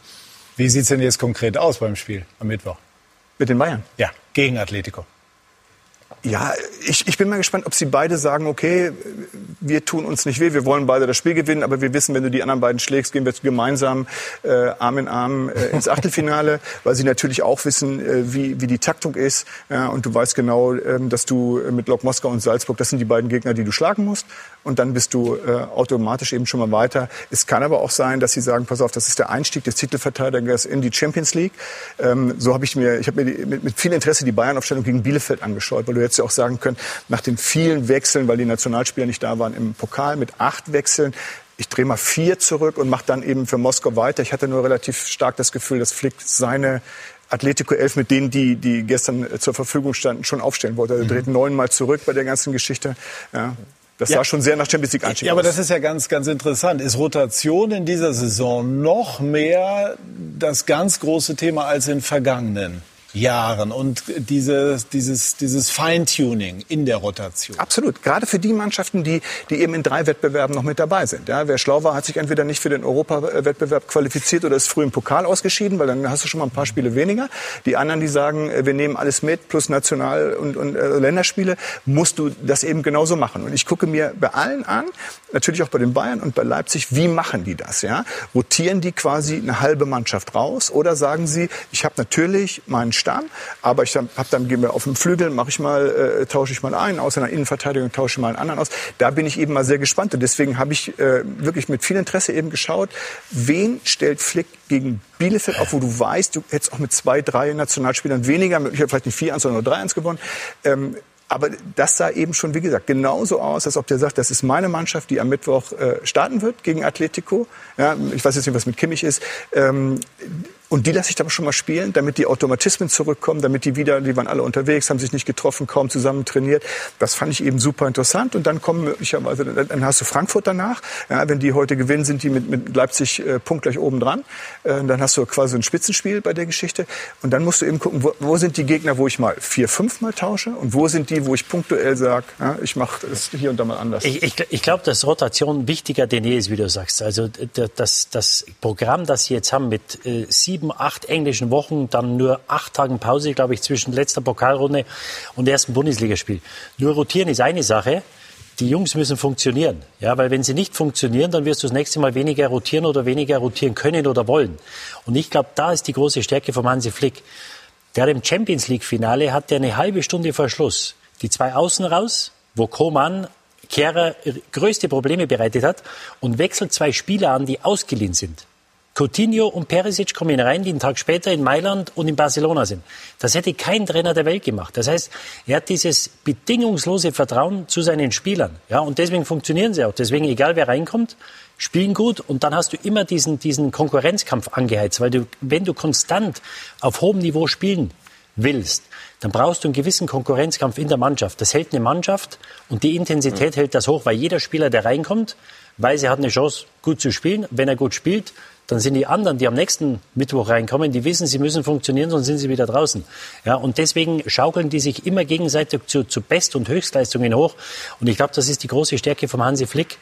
Wie sieht's denn jetzt konkret aus beim Spiel am Mittwoch? Mit den Bayern? Ja, gegen Atletico. Ja, ich, ich bin mal gespannt, ob sie beide sagen, okay, wir tun uns nicht weh, wir wollen beide das Spiel gewinnen, aber wir wissen, wenn du die anderen beiden schlägst, gehen wir gemeinsam äh, Arm in Arm äh, ins Achtelfinale, weil sie natürlich auch wissen, äh, wie, wie die Taktung ist. Ja, und du weißt genau, äh, dass du mit Lok Moskau und Salzburg, das sind die beiden Gegner, die du schlagen musst. Und dann bist du äh, automatisch eben schon mal weiter. Es kann aber auch sein, dass sie sagen, pass auf, das ist der Einstieg des Titelverteidigers in die Champions League. Ähm, so habe ich mir, ich habe mir die, mit, mit viel Interesse die Bayern-Aufstellung gegen Bielefeld angeschaut, weil du jetzt ja auch sagen können, nach den vielen Wechseln, weil die Nationalspieler nicht da waren im Pokal mit acht Wechseln, ich drehe mal vier zurück und mache dann eben für Moskau weiter. Ich hatte nur relativ stark das Gefühl, dass Flick seine Atletico 11 mit denen, die, die gestern zur Verfügung standen, schon aufstellen wollte. Er dreht mhm. neunmal zurück bei der ganzen Geschichte. Ja. Das ja. sah schon sehr nach Champions League Einstieg Ja, aber das ist ja ganz, ganz interessant. Ist Rotation in dieser Saison noch mehr das ganz große Thema als in vergangenen? Jahren und dieses, dieses, dieses Feintuning in der Rotation. Absolut. Gerade für die Mannschaften, die, die eben in drei Wettbewerben noch mit dabei sind. Ja, wer schlau war, hat sich entweder nicht für den Europawettbewerb qualifiziert oder ist früh im Pokal ausgeschieden, weil dann hast du schon mal ein paar Spiele weniger. Die anderen, die sagen, wir nehmen alles mit, plus National- und, und äh, Länderspiele, musst du das eben genauso machen. Und ich gucke mir bei allen an, natürlich auch bei den Bayern und bei Leipzig, wie machen die das? Ja? Rotieren die quasi eine halbe Mannschaft raus oder sagen sie, ich habe natürlich meinen Stamm, aber ich habe dann gehen wir auf dem Flügel, mache ich mal, äh, tausche ich mal einen aus, in der Innenverteidigung tausche mal einen anderen aus. Da bin ich eben mal sehr gespannt und deswegen habe ich äh, wirklich mit viel Interesse eben geschaut, wen stellt Flick gegen Bielefeld auf, wo du weißt, du hättest auch mit zwei, drei Nationalspielern weniger, ich habe vielleicht nicht 4-1, sondern nur 3-1 gewonnen. Ähm, aber das sah eben schon, wie gesagt, genauso aus, als ob der sagt, das ist meine Mannschaft, die am Mittwoch äh, starten wird gegen Atletico. Ja, ich weiß jetzt nicht, was mit Kimmich ist. Ähm, Und die lasse ich dann schon mal spielen, damit die Automatismen zurückkommen, damit die wieder, die waren alle unterwegs, haben sich nicht getroffen, kaum zusammen trainiert. Das fand ich eben super interessant. Und dann kommen möglicherweise, dann hast du Frankfurt danach. Ja, wenn die heute gewinnen, sind die mit, mit Leipzig äh, punktgleich oben dran. Äh, dann hast du quasi ein Spitzenspiel bei der Geschichte. Und dann musst du eben gucken, wo, wo sind die Gegner, wo ich mal vier, fünf Mal tausche und wo sind die, wo ich punktuell sage, ja, ich mache es hier und da mal anders. Ich, ich, ich glaube, dass Rotation wichtiger denn je ist, wie du sagst. Also das, das Programm, das sie jetzt haben mit äh, sieben sieben, acht englischen Wochen, dann nur acht Tagen Pause, glaube ich, zwischen letzter Pokalrunde und ersten Bundesligaspiel. Nur rotieren ist eine Sache. Die Jungs müssen funktionieren. Ja, weil wenn sie nicht funktionieren, dann wirst du das nächste Mal weniger rotieren oder weniger rotieren können oder wollen. Und ich glaube, da ist die große Stärke von Hansi Flick. Der im Champions League Finale hat der eine halbe Stunde vor Schluss die zwei Außen raus, wo Koman Kehrer größte Probleme bereitet hat und wechselt zwei Spieler an, die ausgeliehen sind. Coutinho und Perisic kommen rein, die einen Tag später in Mailand und in Barcelona sind. Das hätte kein Trainer der Welt gemacht. Das heißt, er hat dieses bedingungslose Vertrauen zu seinen Spielern. Ja, und deswegen funktionieren sie auch. Deswegen, egal wer reinkommt, spielen gut und dann hast du immer diesen, diesen Konkurrenzkampf angeheizt, weil du, wenn du konstant auf hohem Niveau spielen willst, dann brauchst du einen gewissen Konkurrenzkampf in der Mannschaft. Das hält eine Mannschaft und die Intensität hält das hoch, weil jeder Spieler, der reinkommt, weiß, er hat eine Chance, gut zu spielen. Wenn er gut spielt, dann sind die anderen, die am nächsten Mittwoch reinkommen, die wissen, sie müssen funktionieren, sonst sind sie wieder draußen. Ja, und deswegen schaukeln die sich immer gegenseitig zu, zu Best- und Höchstleistungen hoch. Und ich glaube, das ist die große Stärke vom Hansi Flick,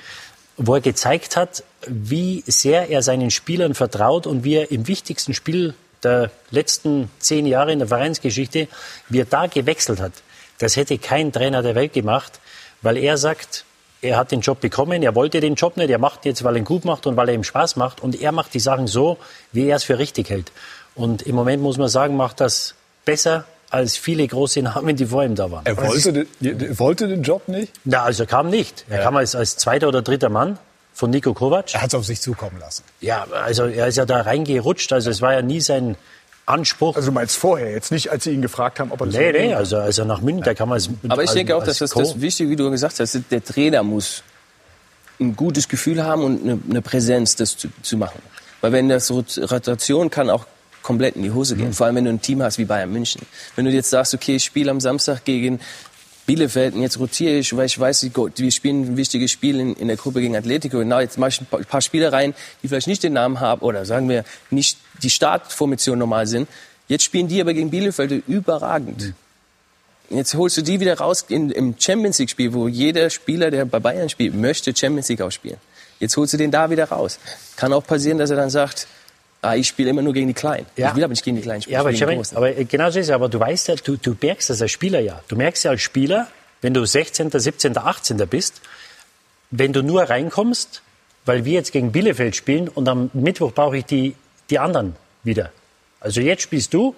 wo er gezeigt hat, wie sehr er seinen Spielern vertraut und wie er im wichtigsten Spiel der letzten zehn Jahre in der Vereinsgeschichte, wie er da gewechselt hat. Das hätte kein Trainer der Welt gemacht, weil er sagt, er hat den Job bekommen, er wollte den Job nicht, er macht jetzt, weil er ihn gut macht und weil er ihm Spaß macht. Und er macht die Sachen so, wie er es für richtig hält. Und im Moment muss man sagen, macht das besser als viele große Namen, die vor ihm da waren. Er wollte, den, wollte den Job nicht? Ja, also er kam nicht. Er ja. kam als, als zweiter oder dritter Mann von Nico Kovac. Er hat es auf sich zukommen lassen. Ja, also er ist ja da reingerutscht. Also es war ja nie sein Anspruch. Also du meinst vorher, jetzt nicht, als Sie ihn gefragt haben, ob er das Nee, nee, also, also nach München, da kann man es. Aber ich denke auch, dass das, das Wichtige, wie du gesagt hast, der Trainer muss ein gutes Gefühl haben und eine, eine Präsenz, das zu, zu, machen. Weil wenn das Rotation kann auch komplett in die Hose gehen. Mhm. Vor allem, wenn du ein Team hast wie Bayern München. Wenn du jetzt sagst, okay, ich spiele am Samstag gegen Bielefeld und jetzt rotiere ich, weil ich weiß, wir spielen ein wichtiges Spiel in, in der Gruppe gegen Atletico. Genau, jetzt mache ich ein paar Spieler rein, die vielleicht nicht den Namen haben oder sagen wir nicht die Startformation normal sind. Jetzt spielen die aber gegen Bielefeld überragend. Mhm. Jetzt holst du die wieder raus in, im Champions League Spiel, wo jeder Spieler, der bei Bayern spielt, möchte Champions League auch spielen. Jetzt holst du den da wieder raus. Kann auch passieren, dass er dann sagt, ah, ich spiele immer nur gegen die Kleinen. Ja. Ich will aber nicht gegen die Kleinen spielen. Ja, aber, ich aber genau so ist es. Aber du weißt ja, du, du merkst das als Spieler ja. Du merkst ja als Spieler, wenn du 16., 17., 18. bist, wenn du nur reinkommst, weil wir jetzt gegen Bielefeld spielen und am Mittwoch brauche ich die, die anderen wieder. Also jetzt spielst du,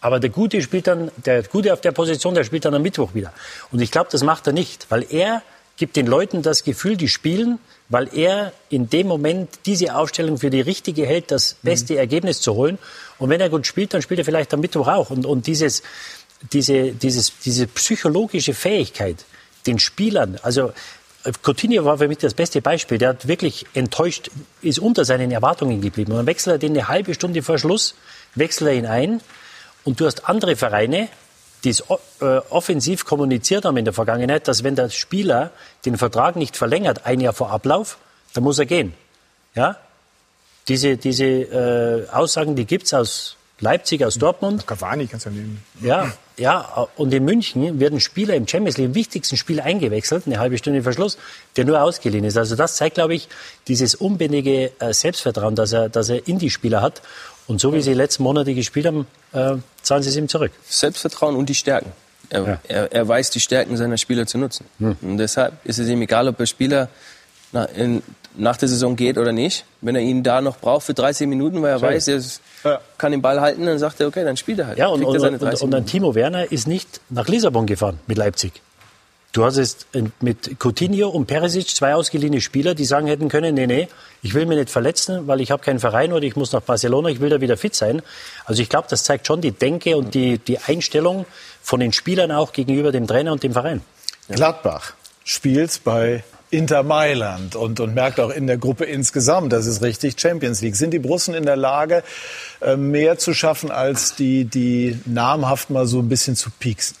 aber der Gute spielt dann, der Gute auf der Position, der spielt dann am Mittwoch wieder. Und ich glaube, das macht er nicht, weil er gibt den Leuten das Gefühl, die spielen, weil er in dem Moment diese Aufstellung für die richtige hält, das beste mhm. Ergebnis zu holen. Und wenn er gut spielt, dann spielt er vielleicht am Mittwoch auch. Und, und dieses, diese, dieses, diese psychologische Fähigkeit, den Spielern, also Coutinho war für mich das beste Beispiel. Der hat wirklich enttäuscht, ist unter seinen Erwartungen geblieben. Und dann wechselt er den eine halbe Stunde vor Schluss, wechselt er ihn ein. Und du hast andere Vereine, die es äh, offensiv kommuniziert haben in der Vergangenheit, dass wenn der Spieler den Vertrag nicht verlängert, ein Jahr vor Ablauf, dann muss er gehen. Ja? Diese, diese äh, Aussagen, die gibt's aus Leipzig, aus Dortmund. Cavani kannst du nehmen. Ja, ja, und in München werden Spieler im Champions League, im wichtigsten Spiel eingewechselt, eine halbe Stunde Verschluss, der nur ausgeliehen ist. Also das zeigt, glaube ich, dieses unbändige äh, Selbstvertrauen, das er, das er in die Spieler hat. Und so wie sie die letzten Monate gespielt haben, äh, zahlen sie es ihm zurück. Selbstvertrauen und die Stärken. Er, ja. er, er weiß die Stärken seiner Spieler zu nutzen. Hm. Und deshalb ist es ihm egal, ob der Spieler na, in, nach der Saison geht oder nicht. Wenn er ihn da noch braucht für 30 Minuten, weil er Schön. weiß, er ja. kann den Ball halten, dann sagt er, okay, dann spielt er halt. Ja, und, und, und, und dann Timo Werner ist nicht nach Lissabon gefahren mit Leipzig. Du hast jetzt mit Coutinho und Perisic zwei ausgeliehene Spieler, die sagen hätten können, nee, nee, ich will mich nicht verletzen, weil ich habe keinen Verein oder ich muss nach Barcelona, ich will da wieder fit sein. Also ich glaube, das zeigt schon die Denke und die, die Einstellung von den Spielern auch gegenüber dem Trainer und dem Verein. Gladbach spielt bei Inter Mailand und, und merkt auch in der Gruppe insgesamt, das ist richtig Champions League. Sind die Brussen in der Lage, äh, mehr zu schaffen, als die, die namhaft mal so ein bisschen zu pieksen?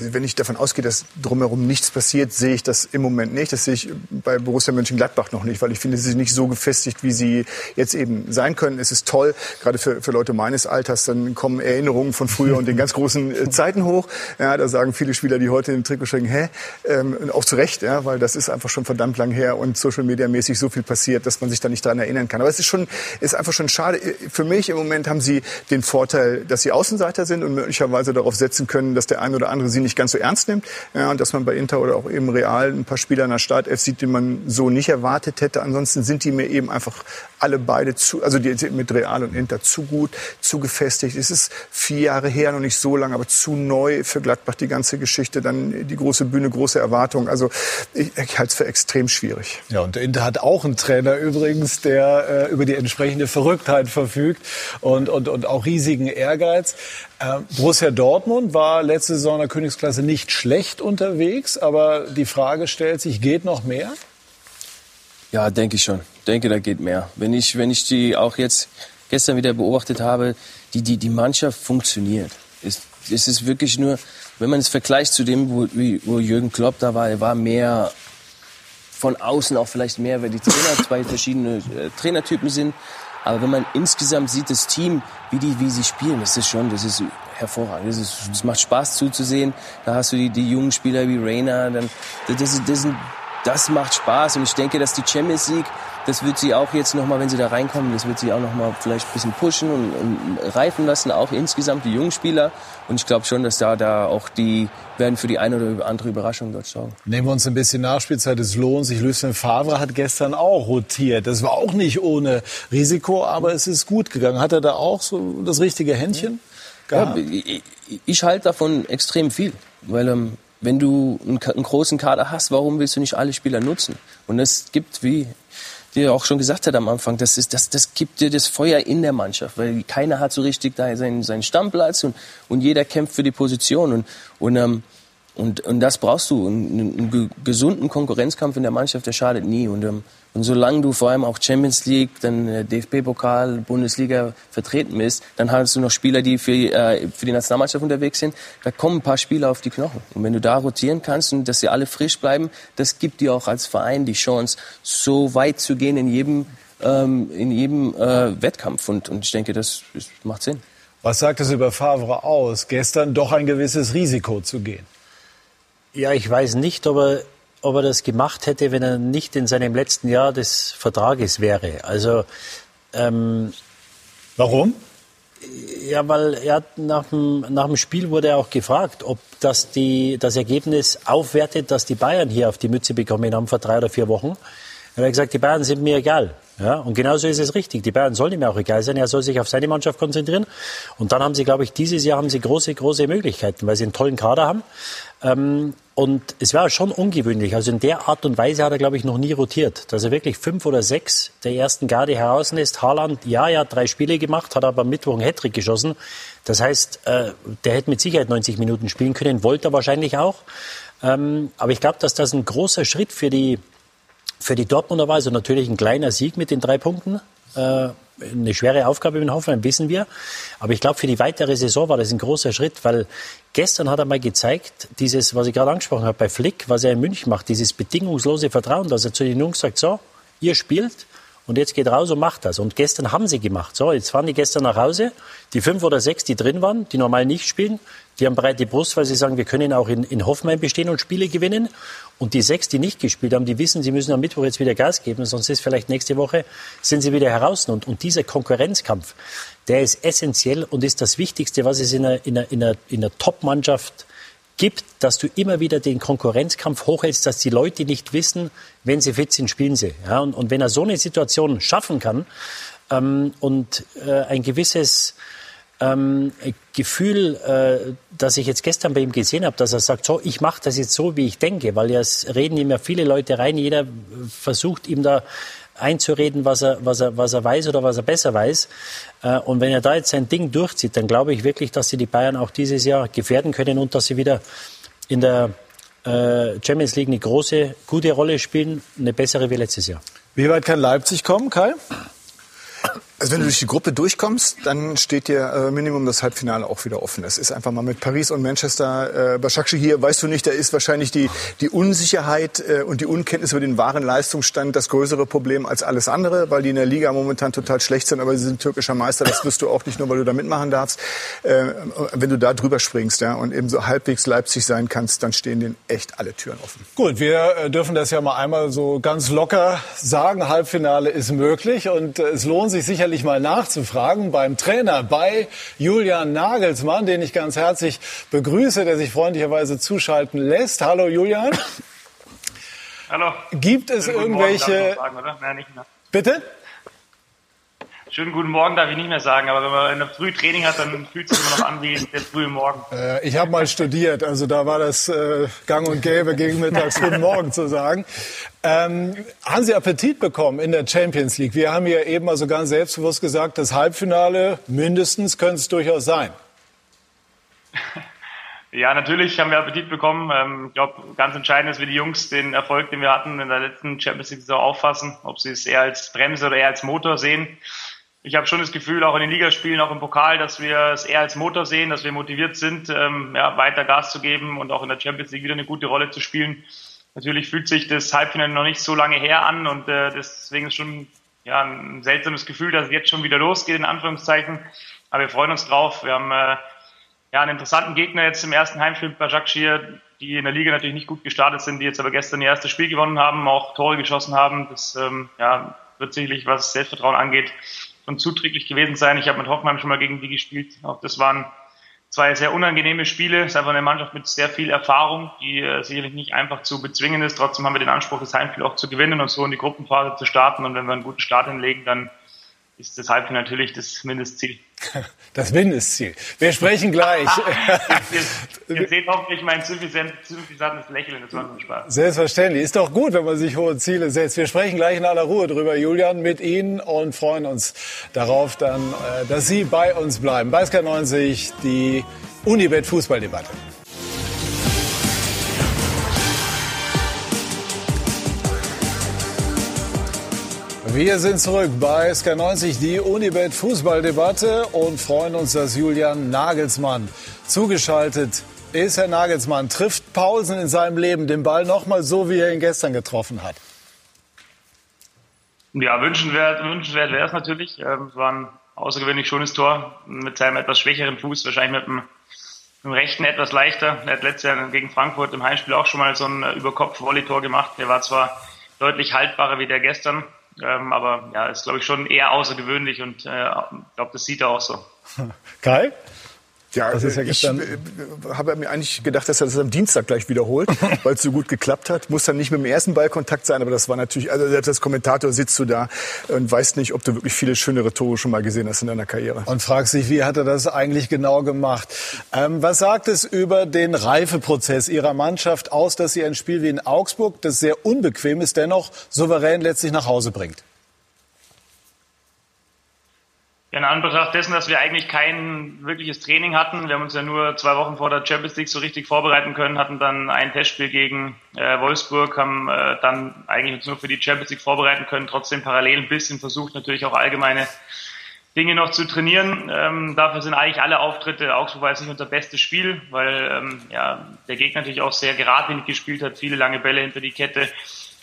Wenn ich davon ausgehe, dass drumherum nichts passiert, sehe ich das im Moment nicht. Das sehe ich bei Borussia Mönchengladbach noch nicht, weil ich finde, sie sind nicht so gefestigt, wie sie jetzt eben sein können. Es ist toll, gerade für, für Leute meines Alters, dann kommen Erinnerungen von früher und den ganz großen äh, Zeiten hoch. Ja, da sagen viele Spieler, die heute im Trikot stecken, hä? Ähm, auch zu Recht, ja, weil das ist einfach schon verdammt lang her und Social Media mäßig so viel passiert, dass man sich da nicht daran erinnern kann. Aber es ist schon, ist einfach schon schade. Für mich im Moment haben sie den Vorteil, dass sie Außenseiter sind und möglicherweise darauf setzen können, dass der ein oder andere sie sie nicht ganz so ernst nimmt. Ja, und dass man bei Inter oder auch eben Real ein paar Spieler in der Startelf sieht, die man so nicht erwartet hätte. Ansonsten sind die mir eben einfach alle beide zu, also die mit Real und Inter zu gut, zu gefestigt. Es ist vier Jahre her, noch nicht so lange, aber zu neu für Gladbach die ganze Geschichte. Dann die große Bühne, große Erwartungen. Also ich, ich halte es für extrem schwierig. Ja, und Inter hat auch einen Trainer übrigens, der äh, über die entsprechende Verrücktheit verfügt und, und, und auch riesigen Ehrgeiz. Äh, Borussia Dortmund war letzte Saison in der Königsklasse nicht schlecht unterwegs, aber die Frage stellt sich, geht noch mehr? Ja, denke ich schon. Denke, da geht mehr. Wenn ich, wenn ich die auch jetzt gestern wieder beobachtet habe, die, die, die Mannschaft funktioniert. Es, es ist wirklich nur, wenn man es vergleicht zu dem, wo, wo Jürgen Klopp da war, er war mehr von außen auch vielleicht mehr, weil die Trainer zwei verschiedene äh, Trainertypen sind. Aber wenn man insgesamt sieht, das Team, wie, die, wie sie spielen, das ist schon, das ist hervorragend. Das, ist, das macht Spaß zuzusehen. Da hast du die, die jungen Spieler wie Rainer. Dann, das, das, das macht Spaß. Und ich denke, dass die Champions League das wird sie auch jetzt nochmal, wenn sie da reinkommen, das wird sie auch nochmal vielleicht ein bisschen pushen und, und, reifen lassen, auch insgesamt die jungen Spieler. Und ich glaube schon, dass da, da auch die werden für die eine oder andere Überraschung dort sorgen. Nehmen wir uns ein bisschen Nachspielzeit, es lohnt sich. Lucien Favre hat gestern auch rotiert. Das war auch nicht ohne Risiko, aber es ist gut gegangen. Hat er da auch so das richtige Händchen? Ja, ich, ich halte davon extrem viel, weil ähm, wenn du einen, einen, großen Kader hast, warum willst du nicht alle Spieler nutzen? Und es gibt, wie die auch schon gesagt hat am Anfang, das, ist, das, das gibt dir das Feuer in der Mannschaft, weil keiner hat so richtig da seinen, seinen Stammplatz und, und jeder kämpft für die Position. Und, und ähm, und, und das brauchst du. Einen, einen gesunden Konkurrenzkampf in der Mannschaft, der schadet nie. Und, ähm, und solange du vor allem auch Champions League, dann äh, DFB-Pokal, Bundesliga vertreten bist, dann hast du noch Spieler, die für, äh, für die Nationalmannschaft unterwegs sind. Da kommen ein paar Spieler auf die Knochen. Und wenn du da rotieren kannst und dass sie alle frisch bleiben, das gibt dir auch als Verein die Chance, so weit zu gehen in jedem, ähm, in jedem äh, Wettkampf. Und, und ich denke, das, das macht Sinn. Was sagt es über Favre aus, gestern doch ein gewisses Risiko zu gehen? Ja, ich weiß nicht, ob er, ob er das gemacht hätte, wenn er nicht in seinem letzten Jahr des Vertrages wäre. Also ähm, warum? Ja, weil er nach dem, nach dem Spiel wurde er auch gefragt, ob das die, das Ergebnis aufwertet, dass die Bayern hier auf die Mütze bekommen haben vor drei oder vier Wochen. Er hat gesagt, die Bayern sind mir egal. Ja, und genauso ist es richtig. Die Bayern sollen ihm auch egal sein. Er soll sich auf seine Mannschaft konzentrieren. Und dann haben sie, glaube ich, dieses Jahr haben sie große, große Möglichkeiten, weil sie einen tollen Kader haben. Ähm, und es war schon ungewöhnlich. Also in der Art und Weise hat er, glaube ich, noch nie rotiert. Dass er wirklich fünf oder sechs der ersten Garde herauslässt. Haaland, ja, er hat drei Spiele gemacht, hat aber am Mittwoch einen Hattrick geschossen. Das heißt, äh, der hätte mit Sicherheit 90 Minuten spielen können, wollte er wahrscheinlich auch. Ähm, aber ich glaube, dass das ein großer Schritt für die, für die Dortmunder war. Also natürlich ein kleiner Sieg mit den drei Punkten. Äh, eine schwere Aufgabe in Hoffenheim, wissen wir. Aber ich glaube, für die weitere Saison war das ein großer Schritt, weil gestern hat er mal gezeigt, dieses, was ich gerade angesprochen habe bei Flick, was er in München macht, dieses bedingungslose Vertrauen, dass er zu den Jungs sagt, so, ihr spielt und jetzt geht raus und macht das. Und gestern haben sie gemacht. So, jetzt fahren die gestern nach Hause. Die fünf oder sechs, die drin waren, die normal nicht spielen, die haben breite Brust, weil sie sagen, wir können auch in, in Hoffenheim bestehen und Spiele gewinnen. Und die sechs, die nicht gespielt haben, die wissen, sie müssen am Mittwoch jetzt wieder Gas geben, sonst ist vielleicht nächste Woche, sind sie wieder heraus. Und, und dieser Konkurrenzkampf, der ist essentiell und ist das Wichtigste, was es in einer, in einer, in einer, in einer Top-Mannschaft gibt, dass du immer wieder den Konkurrenzkampf hochhältst, dass die Leute nicht wissen, wenn sie fit sind, spielen sie. Ja, und, und wenn er so eine Situation schaffen kann ähm, und äh, ein gewisses ähm, Gefühl, äh, das ich jetzt gestern bei ihm gesehen habe, dass er sagt, so, ich mache das jetzt so, wie ich denke, weil ja es reden ihm ja viele Leute rein, jeder versucht ihm da einzureden, was er, was er, was er weiß oder was er besser weiß. Äh, und wenn er da jetzt sein Ding durchzieht, dann glaube ich wirklich, dass sie die Bayern auch dieses Jahr gefährden können und dass sie wieder in der äh, Champions League eine große, gute Rolle spielen, eine bessere wie letztes Jahr. Wie weit kann Leipzig kommen, Kai? Also wenn du durch die Gruppe durchkommst, dann steht dir äh, Minimum das Halbfinale auch wieder offen. Es ist einfach mal mit Paris und Manchester. Äh, Başakşehir hier, weißt du nicht, da ist wahrscheinlich die, die Unsicherheit äh, und die Unkenntnis über den wahren Leistungsstand das größere Problem als alles andere, weil die in der Liga momentan total schlecht sind, aber sie sind türkischer Meister. Das wirst du auch nicht nur, weil du da mitmachen darfst. Äh, wenn du da drüber springst ja, und eben so halbwegs Leipzig sein kannst, dann stehen denen echt alle Türen offen. Gut, wir äh, dürfen das ja mal einmal so ganz locker sagen. Halbfinale ist möglich und äh, es lohnt sich sicherlich sicherlich mal nachzufragen beim Trainer, bei Julian Nagelsmann, den ich ganz herzlich begrüße, der sich freundlicherweise zuschalten lässt. Hallo Julian. Hallo. Gibt es irgendwelche... Sagen, Nein, Bitte? Schönen guten Morgen darf ich nicht mehr sagen, aber wenn man in der Früh Training hat, dann fühlt es sich immer noch an wie der frühe Morgen. Äh, ich habe mal studiert, also da war das äh, gang und gäbe, gegen mittags guten Morgen zu sagen. Ähm, haben Sie Appetit bekommen in der Champions League? Wir haben ja eben also ganz selbstbewusst gesagt, das Halbfinale mindestens könnte es durchaus sein. Ja, natürlich haben wir Appetit bekommen. Ähm, ich glaube, ganz entscheidend ist, wie die Jungs den Erfolg, den wir hatten in der letzten Champions League Saison auffassen, ob sie es eher als Bremse oder eher als Motor sehen ich habe schon das Gefühl, auch in den Ligaspielen, auch im Pokal, dass wir es eher als Motor sehen, dass wir motiviert sind, ähm, ja, weiter Gas zu geben und auch in der Champions League wieder eine gute Rolle zu spielen. Natürlich fühlt sich das Halbfinale noch nicht so lange her an und äh, deswegen ist schon ja, ein seltsames Gefühl, dass es jetzt schon wieder losgeht, in Anführungszeichen. Aber wir freuen uns drauf. Wir haben äh, ja, einen interessanten Gegner jetzt im ersten Heimspiel bei Başakşehir, die in der Liga natürlich nicht gut gestartet sind, die jetzt aber gestern ihr erstes Spiel gewonnen haben, auch Tore geschossen haben. Das ähm, ja, wird sicherlich, was Selbstvertrauen angeht, schon zuträglich gewesen sein. Ich habe mit Hoffmann schon mal gegen die gespielt. Auch das waren zwei sehr unangenehme Spiele. Es ist einfach eine Mannschaft mit sehr viel Erfahrung, die äh, sicherlich nicht einfach zu bezwingen ist. Trotzdem haben wir den Anspruch, das Heimspiel auch zu gewinnen und so in die Gruppenphase zu starten. Und wenn wir einen guten Start hinlegen, dann ist das Halbfinale natürlich das Mindestziel. Das Mindestziel. Wir sprechen gleich. ihr, seht hoffentlich mein suffisantes Lächeln. Das war so Spaß. Selbstverständlich. Ist doch gut, wenn man sich hohe Ziele setzt. Wir sprechen gleich in aller Ruhe drüber, Julian, mit Ihnen und freuen uns darauf dann, äh, dass Sie bei uns bleiben. Bei SK90 die Unibet Fußballdebatte. Wir sind zurück bei SK90, die Unibet Fußballdebatte und freuen uns, dass Julian Nagelsmann zugeschaltet ist. Herr Nagelsmann, trifft Paulsen in seinem Leben den Ball nochmal so, wie er ihn gestern getroffen hat? Ja, wünschenswert, wünschenswert wäre es natürlich. Ähm, es war ein außergewöhnlich schönes Tor mit seinem etwas schwächeren Fuß, wahrscheinlich mit dem, mit dem rechten etwas leichter. Er hat letztes Jahr gegen Frankfurt im Heimspiel auch schon mal so ein Überkopf-Volley-Tor gemacht. Der war zwar deutlich haltbarer wie der gestern, ähm, aber ja, ist glaube ich schon eher außergewöhnlich und äh, ich glaube, das sieht er auch so. Kai? Ja, das ist ja ich äh, habe mir eigentlich gedacht, dass er das am Dienstag gleich wiederholt, weil es so gut geklappt hat. Muss dann nicht mit dem ersten Ballkontakt sein, aber das war natürlich, also selbst als Kommentator sitzt du da und weißt nicht, ob du wirklich viele schönere Tore schon mal gesehen hast in deiner Karriere. Und fragst dich, wie hat er das eigentlich genau gemacht? Ähm, was sagt es über den Reifeprozess Ihrer Mannschaft aus, dass sie ein Spiel wie in Augsburg, das sehr unbequem ist, dennoch souverän letztlich nach Hause bringt? Ja, in Anbetracht dessen, dass wir eigentlich kein wirkliches Training hatten, wir haben uns ja nur zwei Wochen vor der Champions League so richtig vorbereiten können, hatten dann ein Testspiel gegen äh, Wolfsburg, haben äh, dann eigentlich uns nur für die Champions League vorbereiten können, trotzdem parallel ein bisschen versucht, natürlich auch allgemeine Dinge noch zu trainieren. Ähm, dafür sind eigentlich alle Auftritte, Augsburg war jetzt nicht unser bestes Spiel, weil ähm, ja, der Gegner natürlich auch sehr geradlinig gespielt hat, viele lange Bälle hinter die Kette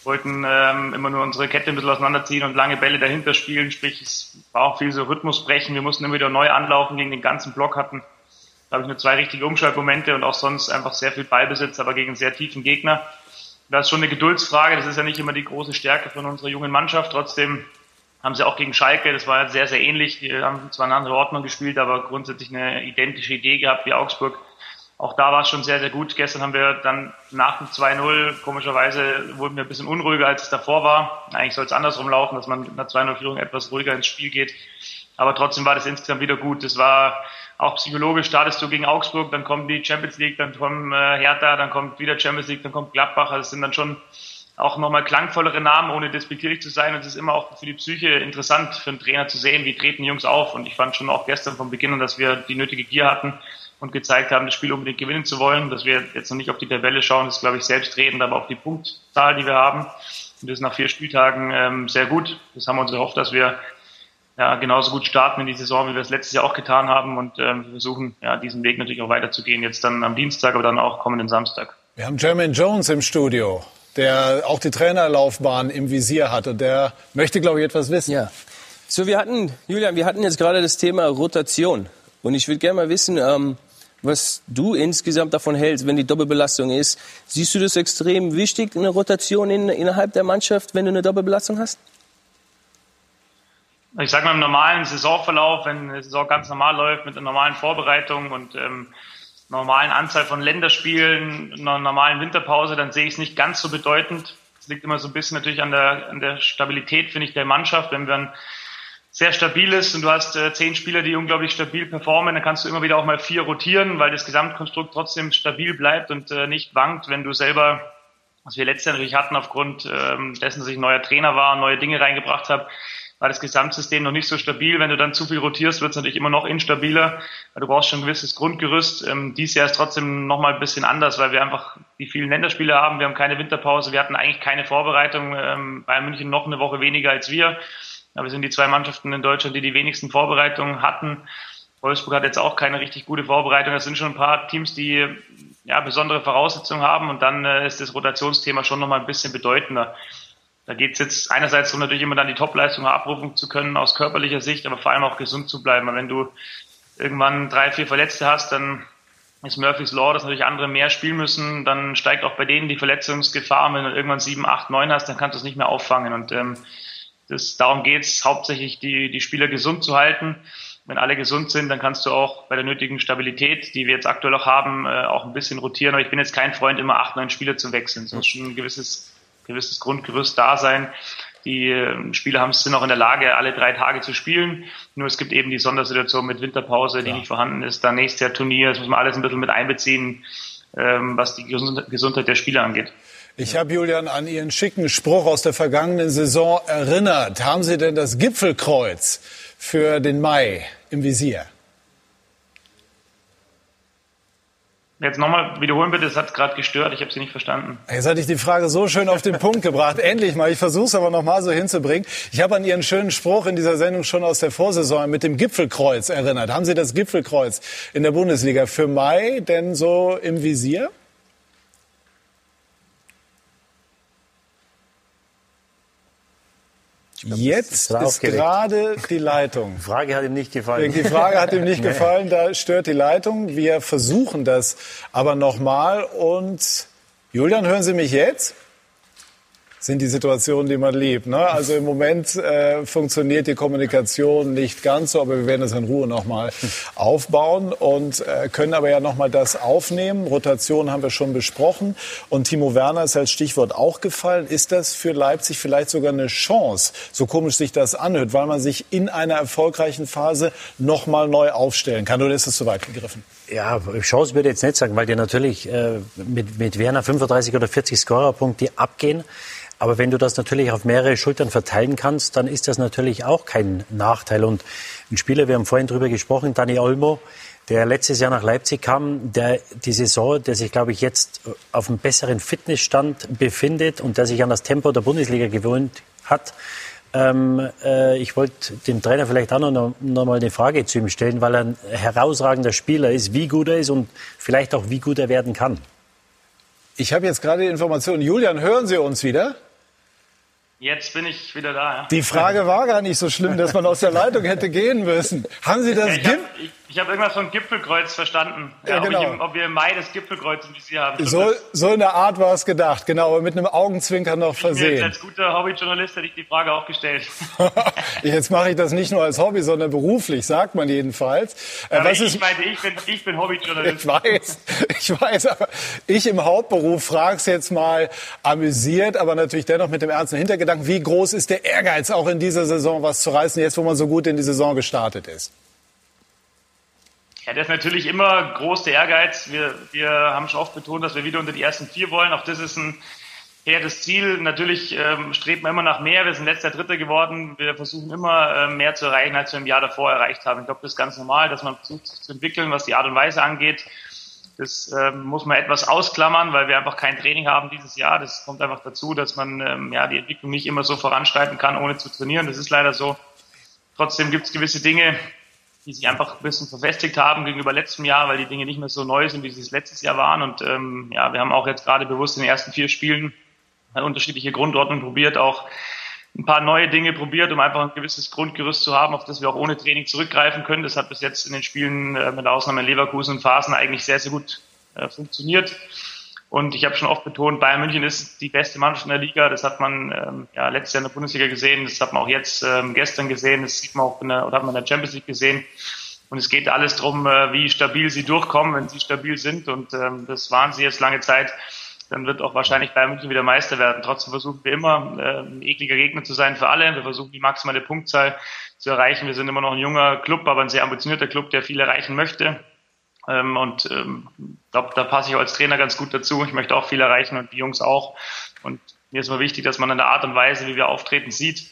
wollten ähm, immer nur unsere Kette ein bisschen auseinanderziehen und lange Bälle dahinter spielen, sprich es war auch viel so Rhythmus brechen. Wir mussten immer wieder neu anlaufen gegen den ganzen Block hatten. Da habe ich nur zwei richtige Umschaltmomente und auch sonst einfach sehr viel Ballbesitz, aber gegen sehr tiefen Gegner. Das ist schon eine Geduldsfrage, das ist ja nicht immer die große Stärke von unserer jungen Mannschaft. Trotzdem haben sie auch gegen Schalke, das war sehr, sehr ähnlich. Die haben zwar eine andere Ordnung gespielt, aber grundsätzlich eine identische Idee gehabt wie Augsburg auch da war es schon sehr, sehr gut. Gestern haben wir dann nach dem 2-0, komischerweise wurden wir ein bisschen unruhiger, als es davor war. Eigentlich soll es andersrum laufen, dass man mit einer 2-0-Führung etwas ruhiger ins Spiel geht. Aber trotzdem war das insgesamt wieder gut. Es war auch psychologisch, startest du gegen Augsburg, dann kommt die Champions League, dann kommt äh, Hertha, dann kommt wieder Champions League, dann kommt Gladbach. Also es sind dann schon auch nochmal klangvollere Namen, ohne despektierlich zu sein. Und es ist immer auch für die Psyche interessant, für einen Trainer zu sehen, wie treten Jungs auf. Und ich fand schon auch gestern vom Beginn an, dass wir die nötige Gier hatten und gezeigt haben, das Spiel unbedingt gewinnen zu wollen. Dass wir jetzt noch nicht auf die Tabelle schauen, ist, glaube ich, selbstredend, aber auf die Punktzahl, die wir haben. Und das ist nach vier Spieltagen ähm, sehr gut. Das haben wir uns erhofft, dass wir ja, genauso gut starten in die Saison, wie wir es letztes Jahr auch getan haben. Und ähm, wir versuchen, ja, diesen Weg natürlich auch weiterzugehen. Jetzt dann am Dienstag, aber dann auch kommenden Samstag. Wir haben Jermaine Jones im Studio, der auch die Trainerlaufbahn im Visier hat. Und der möchte, glaube ich, etwas wissen. Ja. So, wir hatten, Julian, wir hatten jetzt gerade das Thema Rotation. Und ich würde gerne mal wissen, ähm, was du insgesamt davon hältst, wenn die Doppelbelastung ist. Siehst du das extrem wichtig, eine Rotation in, innerhalb der Mannschaft, wenn du eine Doppelbelastung hast? Ich sage mal im normalen Saisonverlauf, wenn die Saison ganz normal läuft mit einer normalen Vorbereitung und ähm, normalen Anzahl von Länderspielen, einer normalen Winterpause, dann sehe ich es nicht ganz so bedeutend. Es liegt immer so ein bisschen natürlich an der, an der Stabilität, finde ich, der Mannschaft. Wenn man sehr stabil ist und du hast äh, zehn Spieler, die unglaublich stabil performen, dann kannst du immer wieder auch mal vier rotieren, weil das Gesamtkonstrukt trotzdem stabil bleibt und äh, nicht wankt, wenn du selber, was wir natürlich hatten, aufgrund ähm, dessen, dass ich neuer Trainer war und neue Dinge reingebracht habe, war das Gesamtsystem noch nicht so stabil. Wenn du dann zu viel rotierst, wird es natürlich immer noch instabiler. Du brauchst schon ein gewisses Grundgerüst. Ähm, dies Jahr ist trotzdem noch mal ein bisschen anders, weil wir einfach die vielen Länderspiele haben. Wir haben keine Winterpause. Wir hatten eigentlich keine Vorbereitung. Ähm, Bayern München noch eine Woche weniger als wir. Aber wir sind die zwei Mannschaften in Deutschland, die die wenigsten Vorbereitungen hatten. Wolfsburg hat jetzt auch keine richtig gute Vorbereitung. Das sind schon ein paar Teams, die ja, besondere Voraussetzungen haben. Und dann äh, ist das Rotationsthema schon noch mal ein bisschen bedeutender. Da geht es jetzt einerseits darum, natürlich immer dann die Topleistung abrufen zu können aus körperlicher Sicht, aber vor allem auch gesund zu bleiben. wenn du irgendwann drei, vier Verletzte hast, dann ist Murphy's Law, dass natürlich andere mehr spielen müssen. Dann steigt auch bei denen die Verletzungsgefahr. Wenn du irgendwann sieben, acht, neun hast, dann kannst du es nicht mehr auffangen. Und ähm, das, darum geht es hauptsächlich, die, die Spieler gesund zu halten. Wenn alle gesund sind, dann kannst du auch bei der nötigen Stabilität, die wir jetzt aktuell auch haben, äh, auch ein bisschen rotieren. Aber ich bin jetzt kein Freund, immer acht, neun Spieler zu wechseln. Es muss schon ein gewisses gewisses Grundgerüst da sein. Die ähm, Spieler haben, sind auch in der Lage, alle drei Tage zu spielen. Nur es gibt eben die Sondersituation mit Winterpause, die ja. nicht vorhanden ist. Dann nächstes Jahr Turnier. Das muss man alles ein bisschen mit einbeziehen, ähm, was die Gesundheit der Spieler angeht. Ich habe Julian an Ihren schicken Spruch aus der vergangenen Saison erinnert. Haben Sie denn das Gipfelkreuz für den Mai im Visier? Jetzt nochmal wiederholen bitte, das hat gerade gestört, ich habe Sie nicht verstanden. Jetzt hatte ich die Frage so schön auf den Punkt gebracht. Endlich mal, ich versuche es aber nochmal so hinzubringen. Ich habe an Ihren schönen Spruch in dieser Sendung schon aus der Vorsaison mit dem Gipfelkreuz erinnert. Haben Sie das Gipfelkreuz in der Bundesliga für Mai denn so im Visier? Glaub, Jetzt ist gerade die Leitung. Die Frage hat ihm nicht gefallen. Die Frage hat ihm nicht gefallen, da stört die Leitung. Wir versuchen das aber nochmal. Und Julian, hören Sie mich jetzt? Sind die Situationen, die man liebt. Ne? Also im Moment äh, funktioniert die Kommunikation nicht ganz so, aber wir werden das in Ruhe nochmal aufbauen und äh, können aber ja nochmal das aufnehmen. Rotation haben wir schon besprochen und Timo Werner ist als Stichwort auch gefallen. Ist das für Leipzig vielleicht sogar eine Chance, so komisch sich das anhört, weil man sich in einer erfolgreichen Phase nochmal neu aufstellen kann? Oder ist es zu weit gegriffen? Ja, Chance würde ich jetzt nicht sagen, weil die natürlich äh, mit, mit Werner 35 oder 40 Scorerpunkte abgehen. Aber wenn du das natürlich auf mehrere Schultern verteilen kannst, dann ist das natürlich auch kein Nachteil. Und ein Spieler, wir haben vorhin drüber gesprochen, Dani Olmo, der letztes Jahr nach Leipzig kam, der die Saison, der sich, glaube ich, jetzt auf einem besseren Fitnessstand befindet und der sich an das Tempo der Bundesliga gewöhnt hat. Ähm, äh, ich wollte dem Trainer vielleicht auch noch, noch mal eine Frage zu ihm stellen, weil er ein herausragender Spieler ist, wie gut er ist und vielleicht auch wie gut er werden kann. Ich habe jetzt gerade die Information. Julian, hören Sie uns wieder? Jetzt bin ich wieder da. Ja. Die Frage war gar nicht so schlimm, dass man aus der Leitung hätte gehen müssen. Haben Sie das? Ja, ich habe hab irgendwas von Gipfelkreuz verstanden. Ja, ja genau. ob, ich, ob, wir im Mai das Gipfelkreuz im Visier haben. So, so in der Art war es gedacht, genau, aber mit einem Augenzwinkern noch versehen. als guter Hobbyjournalist hätte ich die Frage auch gestellt. Jetzt mache ich das nicht nur als Hobby, sondern beruflich, sagt man jedenfalls. Äh, aber Was ich ist, meine, ich bin, ich bin Hobbyjournalist. Ich weiß, ich weiß, aber ich im Hauptberuf frage es jetzt mal amüsiert, aber natürlich dennoch mit dem ernsten Hintergedanken Gedanken, wie groß ist der Ehrgeiz, auch in dieser Saison was zu reißen, jetzt wo man so gut in die Saison gestartet ist? Ja, das ist natürlich immer groß der Ehrgeiz. Wir, wir haben schon oft betont, dass wir wieder unter die ersten vier wollen. Auch das ist ein hehres Ziel. Natürlich ähm, strebt man immer nach mehr. Wir sind letzter Dritter geworden. Wir versuchen immer äh, mehr zu erreichen, als wir im Jahr davor erreicht haben. Ich glaube, das ist ganz normal, dass man versucht, sich zu entwickeln, was die Art und Weise angeht. Das ähm, muss man etwas ausklammern, weil wir einfach kein Training haben dieses Jahr. Das kommt einfach dazu, dass man ähm, ja die Entwicklung nicht immer so voranschreiten kann, ohne zu trainieren. Das ist leider so. Trotzdem gibt es gewisse Dinge, die sich einfach ein bisschen verfestigt haben gegenüber letztem Jahr, weil die Dinge nicht mehr so neu sind, wie sie es letztes Jahr waren. Und ähm, ja, wir haben auch jetzt gerade bewusst in den ersten vier Spielen unterschiedliche Grundordnung probiert, auch ein paar neue Dinge probiert, um einfach ein gewisses Grundgerüst zu haben, auf das wir auch ohne Training zurückgreifen können. Das hat bis jetzt in den Spielen äh, mit Ausnahme Leverkusen und Phasen eigentlich sehr, sehr gut äh, funktioniert. Und ich habe schon oft betont, Bayern München ist die beste Mannschaft in der Liga. Das hat man ähm, ja letztes Jahr in der Bundesliga gesehen. Das hat man auch jetzt ähm, gestern gesehen. Das sieht man auch in der, oder hat man in der Champions League gesehen. Und es geht alles darum, äh, wie stabil sie durchkommen, wenn sie stabil sind. Und ähm, das waren sie jetzt lange Zeit dann wird auch wahrscheinlich Bayern München wieder Meister werden. Trotzdem versuchen wir immer, äh, ein ekliger Gegner zu sein für alle. Wir versuchen die maximale Punktzahl zu erreichen. Wir sind immer noch ein junger Club, aber ein sehr ambitionierter Club, der viel erreichen möchte. Ähm, und ähm, glaube, da passe ich als Trainer ganz gut dazu. Ich möchte auch viel erreichen und die Jungs auch. Und mir ist immer wichtig, dass man an der Art und Weise, wie wir auftreten, sieht,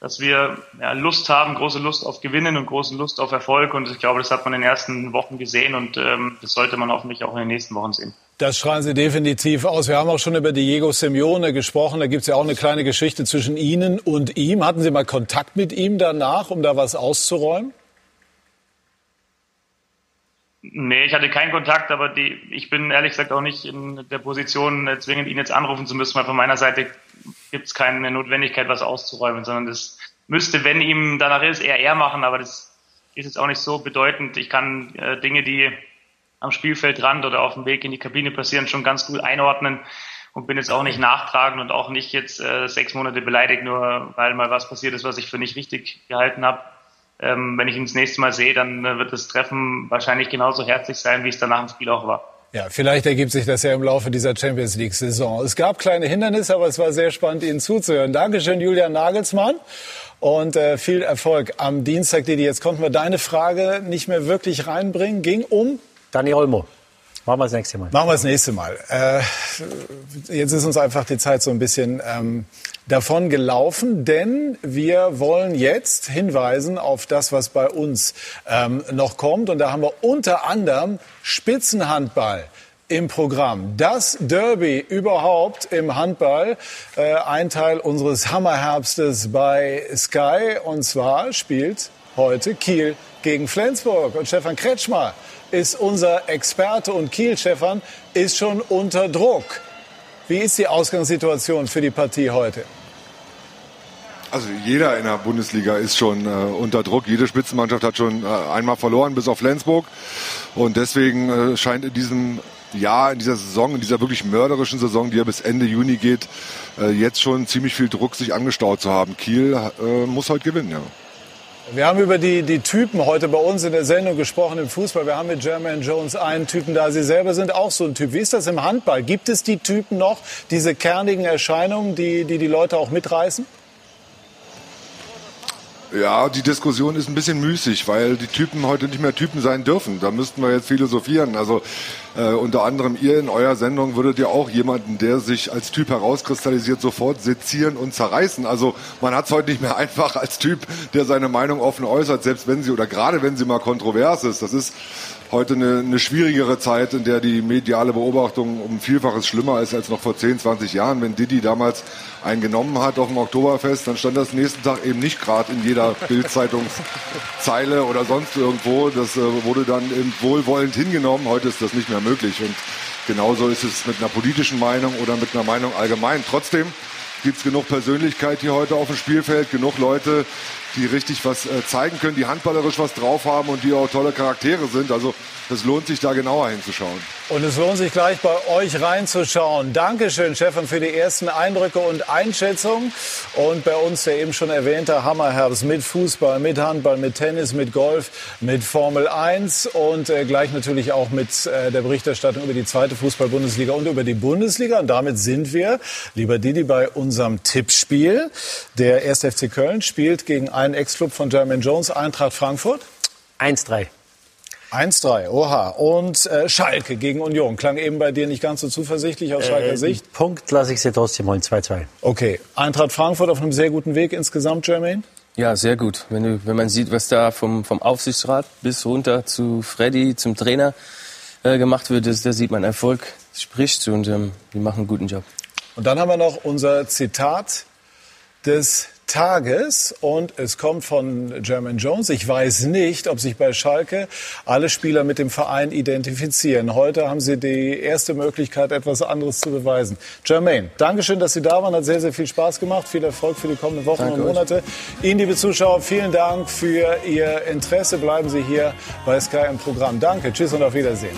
dass wir ja, Lust haben, große Lust auf Gewinnen und große Lust auf Erfolg. Und ich glaube, das hat man in den ersten Wochen gesehen und ähm, das sollte man hoffentlich auch in den nächsten Wochen sehen. Das schreien Sie definitiv aus. Wir haben auch schon über Diego Simeone gesprochen. Da gibt es ja auch eine kleine Geschichte zwischen Ihnen und ihm. Hatten Sie mal Kontakt mit ihm danach, um da was auszuräumen? Nee, ich hatte keinen Kontakt, aber die, ich bin ehrlich gesagt auch nicht in der Position, äh, zwingend ihn jetzt anrufen zu müssen, weil von meiner Seite gibt es keine Notwendigkeit, was auszuräumen, sondern das müsste, wenn ihm danach ist, eher er machen, aber das ist jetzt auch nicht so bedeutend. Ich kann äh, Dinge, die am Spielfeldrand oder auf dem Weg in die Kabine passieren, schon ganz gut einordnen und bin jetzt auch nicht nachtragend und auch nicht jetzt äh, sechs Monate beleidigt, nur weil mal was passiert ist, was ich für nicht richtig gehalten habe. Ähm, wenn ich ihn das nächste Mal sehe, dann äh, wird das Treffen wahrscheinlich genauso herzlich sein, wie es danach im Spiel auch war. Ja, vielleicht ergibt sich das ja im Laufe dieser Champions League-Saison. Es gab kleine Hindernisse, aber es war sehr spannend, Ihnen zuzuhören. Dankeschön, Julian Nagelsmann. Und äh, viel Erfolg am Dienstag, Didi. Jetzt konnten wir deine Frage nicht mehr wirklich reinbringen. Ging um Dani Olmo. Machen wir das nächste Mal. Machen wir das nächste Mal. Äh, jetzt ist uns einfach die Zeit so ein bisschen ähm, davon gelaufen, denn wir wollen jetzt hinweisen auf das, was bei uns ähm, noch kommt. Und da haben wir unter anderem Spitzenhandball im Programm. Das Derby überhaupt im Handball, äh, ein Teil unseres Hammerherbstes bei Sky. Und zwar spielt heute Kiel gegen Flensburg. Und Stefan Kretschmer ist unser Experte und Kiel, Stefan, ist schon unter Druck. Wie ist die Ausgangssituation für die Partie heute? Also jeder in der Bundesliga ist schon äh, unter Druck. Jede Spitzenmannschaft hat schon äh, einmal verloren, bis auf Flensburg. Und deswegen äh, scheint in diesem Jahr, in dieser Saison, in dieser wirklich mörderischen Saison, die ja bis Ende Juni geht, äh, jetzt schon ziemlich viel Druck sich angestaut zu haben. Kiel äh, muss heute gewinnen, ja. Wir haben über die, die Typen heute bei uns in der Sendung gesprochen im Fußball. Wir haben mit Jermaine Jones einen Typen da. Sie selber sind auch so ein Typ. Wie ist das im Handball? Gibt es die Typen noch, diese kernigen Erscheinungen, die die, die Leute auch mitreißen? Ja, die Diskussion ist ein bisschen müßig, weil die Typen heute nicht mehr Typen sein dürfen. Da müssten wir jetzt philosophieren. Also äh, unter anderem ihr in eurer Sendung würdet ihr auch jemanden, der sich als Typ herauskristallisiert, sofort sezieren und zerreißen. Also man hat es heute nicht mehr einfach als Typ, der seine Meinung offen äußert, selbst wenn sie oder gerade wenn sie mal kontrovers ist. Das ist heute eine, eine schwierigere Zeit, in der die mediale Beobachtung um Vielfaches schlimmer ist als noch vor 10, 20 Jahren. Wenn Didi damals einen genommen hat auf dem Oktoberfest, dann stand das nächsten Tag eben nicht gerade in jeder Bildzeitungszeile oder sonst irgendwo. Das äh, wurde dann eben wohlwollend hingenommen. Heute ist das nicht mehr möglich. Und genauso ist es mit einer politischen Meinung oder mit einer Meinung allgemein. Trotzdem gibt es genug Persönlichkeit hier heute auf dem Spielfeld, genug Leute, die richtig was äh, zeigen können, die handballerisch was drauf haben und die auch tolle Charaktere sind. Also es lohnt sich da genauer hinzuschauen. Und es lohnt sich gleich bei euch reinzuschauen. Dankeschön, Stefan, für die ersten Eindrücke und Einschätzungen. Und bei uns der eben schon erwähnte Hammerherbst mit Fußball, mit Handball, mit Tennis, mit Golf, mit Formel 1 und äh, gleich natürlich auch mit äh, der Berichterstattung über die zweite Fußball-Bundesliga und über die Bundesliga. Und damit sind wir, lieber Didi, bei unserem Tippspiel. Der 1. FC Köln spielt gegen einen Ex-Club von Jermaine Jones, Eintracht Frankfurt. 1-3. 1-3, oha. Und äh, Schalke gegen Union. Klang eben bei dir nicht ganz so zuversichtlich aus Schalker Äh, Sicht. Punkt lasse ich sie trotzdem holen, 2-2. Okay. Eintracht Frankfurt auf einem sehr guten Weg insgesamt, Jermaine? Ja, sehr gut. Wenn, du, wenn man sieht, was da vom, vom Aufsichtsrat bis runter zu Freddy, zum Trainer äh, gemacht wird, das, da sieht man Erfolg spricht und ähm, die machen einen guten Job. Und dann haben wir noch unser Zitat des Tages und es kommt von German Jones. Ich weiß nicht, ob sich bei Schalke alle Spieler mit dem Verein identifizieren. Heute haben sie die erste Möglichkeit, etwas anderes zu beweisen. Jermaine, Dankeschön, dass Sie da waren. Hat sehr, sehr viel Spaß gemacht. Viel Erfolg für die kommenden Wochen Danke und euch. Monate. Ihnen, liebe Zuschauer, vielen Dank für Ihr Interesse. Bleiben Sie hier bei Sky im Programm. Danke, tschüss und auf Wiedersehen.